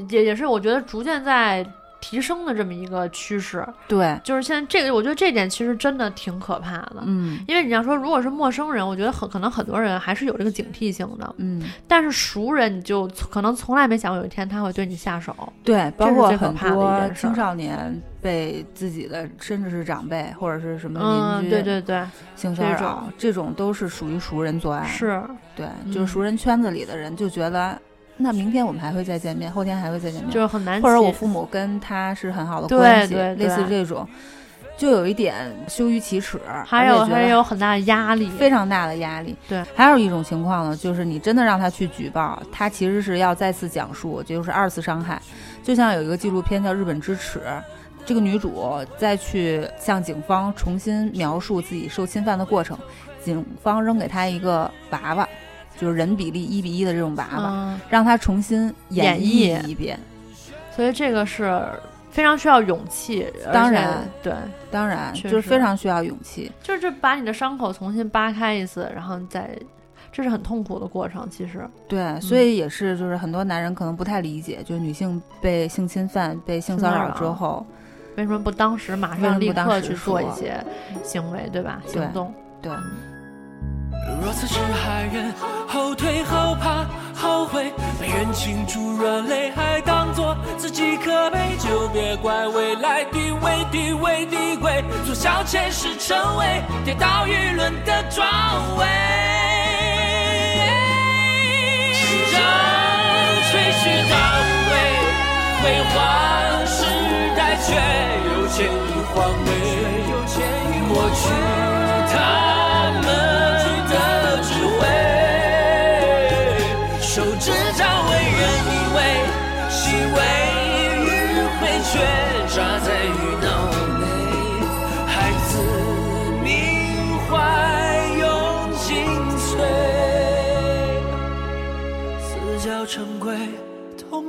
也也是我觉得逐渐在提升的这么一个趋势。对，就是现在这个，我觉得这点其实真的挺可怕的。嗯。因为你要说，如果是陌生人，我觉得很可能很多人还是有这个警惕性的，嗯，但是熟人你就可能从来没想过有一天他会对你下手。对，包括很最可怕的一多青少年被自己的甚至是长辈或者是什么嗯，邻居对对对，性骚扰这种，都是属于熟人作案，是，对，嗯。就是熟人圈子里的人就觉得，那明天我们还会再见面，后天还会再见面，就是很难或者我父母跟他是很好的关系，对类似这种。就有一点羞于启齿，还有还有很大的压力，非常大的压力。对，还有一种情况呢，就是你真的让他去举报，他其实是要再次讲述，就是二次伤害。就像有一个纪录片叫《日本之耻》，这个女主再去向警方重新描述自己受侵犯的过程，警方扔给她一个娃娃，就是人比例一比一的这种娃娃，嗯，让他重新演绎绎一遍。所以这个是非常需要勇气。当然，对，当然，就是非常需要勇气。就是把你的伤口重新扒开一次，然后再，这是很痛苦的过程。其实，对，所以也是，就是很多男人可能不太理解，就是女性被性侵犯、被性骚扰之后，为什么不当时马上立刻去做一些行为，对吧？行动。对，若此时还人后退后怕后悔，把人情注热泪，还当作自己可悲，就别怪未来地位地位地贵，做小钱是成为跌倒舆论的装位。让吹嘘到位，辉煌时代却有钱一荒废，抹去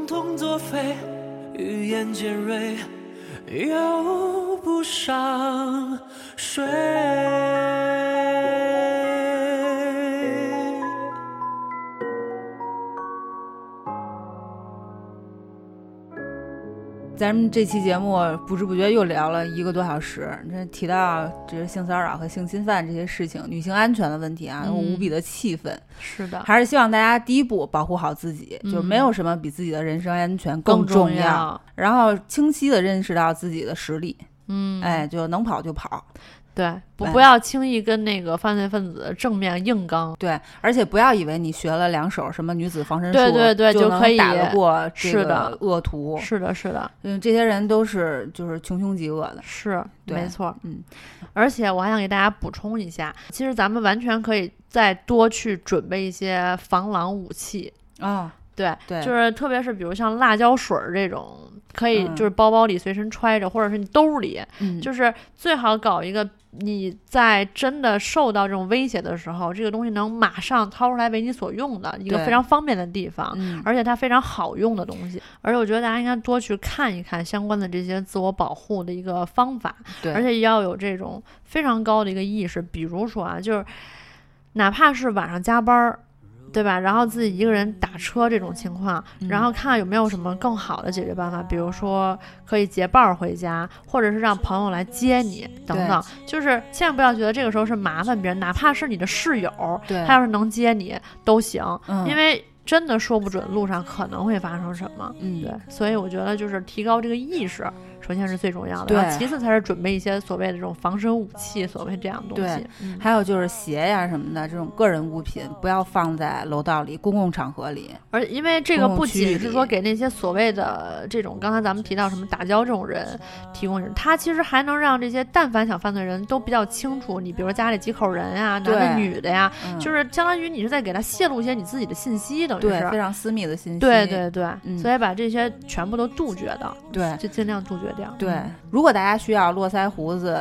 痛作废，语言尖锐，又不想睡。咱们这期节目不知不觉又聊了一个多小时，这提到这是性骚扰和性侵犯这些事情，女性安全的问题啊，嗯我无比的气愤。是的，还是希望大家第一步保护好自己，嗯就是没有什么比自己的人身安全更重要。然后清晰的认识到自己的实力，嗯，哎，就能跑就跑。对，不哎不要轻易跟那个犯罪分子正面硬刚。对，而且不要以为你学了两手什么女子防身术，对对对就就可以能打得过这的恶徒。是的，是的，嗯，这些人都是就是穷凶极恶的。是没错。嗯，而且我还想给大家补充一下，其实咱们完全可以再多去准备一些防狼武器。啊、对，对就是特别是比如像辣椒水儿这种，可以嗯就是包包里随身揣着，或者是你兜里，嗯，就是最好搞一个你在真的受到这种威胁的时候，这个东西能马上掏出来为你所用的一个非常方便的地方。嗯，而且它非常好用的东西，而且我觉得大家应该多去看一看相关的这些自我保护的一个方法，对，而且要有这种非常高的一个意识。比如说啊，就是哪怕是晚上加班儿，对吧？然后自己一个人打车这种情况，嗯然后看看有没有什么更好的解决办法，比如说可以结伴儿回家，或者是让朋友来接你等等。就是千万不要觉得这个时候是麻烦别人，哪怕是你的室友，对，他要是能接你都行，嗯因为真的说不准路上可能会发生什么。嗯对，所以我觉得就是提高这个意识，首先是最重要的，然后其次才是准备一些所谓的这种防身武器，所谓这样的东西对。嗯还有就是鞋呀什么的这种个人物品，不要放在楼道里、公共场合里。而因为这个不仅是说给那些所谓的这种刚才咱们提到什么打交这种人提供人，他其实还能让这些但凡想犯罪人都比较清楚，你比如说家里几口人呀，男的女的呀，嗯就是相当于你是在给他泄露一些你自己的信息，等于对，是非。常私密的信息。对对对，嗯所以把这些全部都杜绝掉，对就尽量杜绝掉。对嗯，如果大家需要络腮胡子、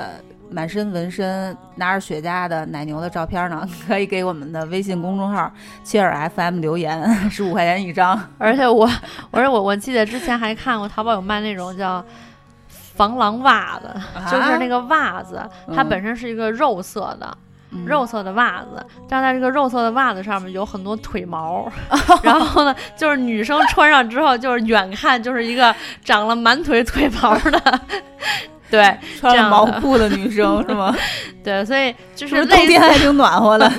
满身纹身、拿着雪茄的奶牛的照片呢，可以给我们的微信公众号“切尔 FM” 留言，十五块钱一张。而且我，我说我我记得之前还看过淘宝有卖那种叫防狼袜子，就是那个袜子，它嗯本身是一个肉色的。嗯肉色的袜子，但在这个肉色的袜子上面有很多腿毛，然后呢，就是女生穿上之后，就是远看就是一个长了满腿腿毛 的，对穿了毛裤的女生是吗？对，所以就是冬天还挺暖和的？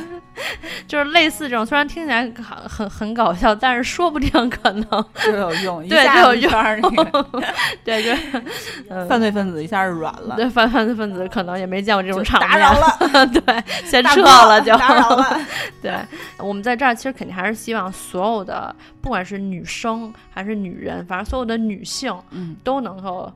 就是类似这种，虽然听起来很很很搞笑，但是说不定可能 就有用，一对下就有用子圈儿那个对，就 犯罪分子一下就软了。对犯犯罪分子可能也没见过这种就场面，打扰了，对，先撤了就打扰了。对，我们在这儿其实肯定还是希望所有的，不管是女生还是女人，反正所有的女性嗯，都能够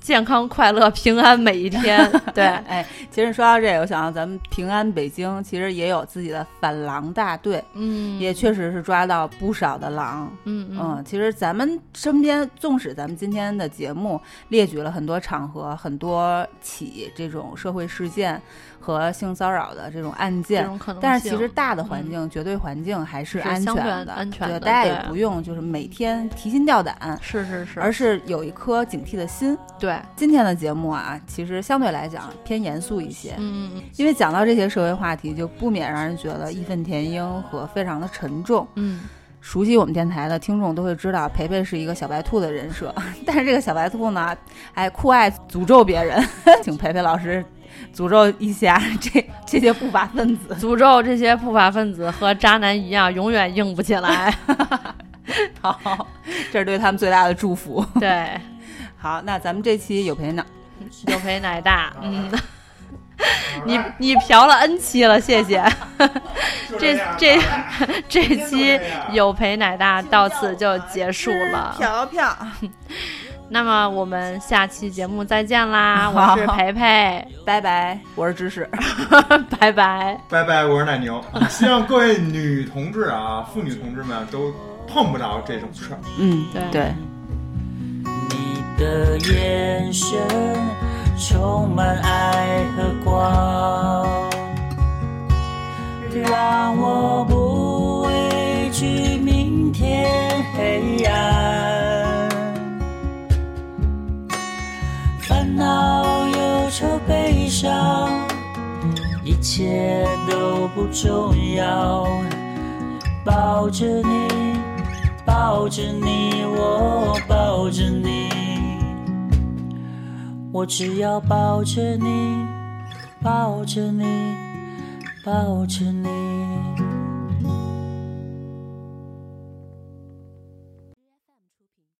健康、快乐、平安每一天。对，哎，其实说到这个，我想到咱们平安北京其实也有自己的反狼大队，嗯，也确实是抓到不少的狼。嗯嗯，其实咱们身边，纵使咱们今天的节目列举了很多场合、很多起这种社会事件和性骚扰的这种案件，但是其实大的环境、绝对环境还是是安全的，安全的对，大家也不用就是每天提心吊胆，是是是，而是有一颗警惕的心。对，今天的节目啊，其实相对来讲偏严肃一些，嗯嗯因为讲到这些社会话题，就不免让人觉得义愤填膺和非常的沉重。嗯熟悉我们电台的听众都会知道，培培是一个小白兔的人设，但是这个小白兔呢，哎，酷爱诅咒别人，请培培老师诅咒一下这 这些不法分子。诅咒这些不法分子和渣男一样，永远硬不起来。好，这是对他们最大的祝福。对，好，那咱们这期有陪奶，有陪奶大，嗯。你你嫖了 N 期了，谢谢。这这这期有陪奶大到此就结束了。飘飘，那么我们下期节目再见啦！我是培培，拜拜，我是芝士。拜拜。拜拜，我是奶牛。希望各位女同志啊，妇女同志们都碰不着这种事儿。嗯，对对，你的眼神充满爱和光，让我不畏惧明天黑暗。愁、悲伤，一切都不重要。抱着你，抱着你，我抱着你，我只要抱着你，抱着你，抱着你。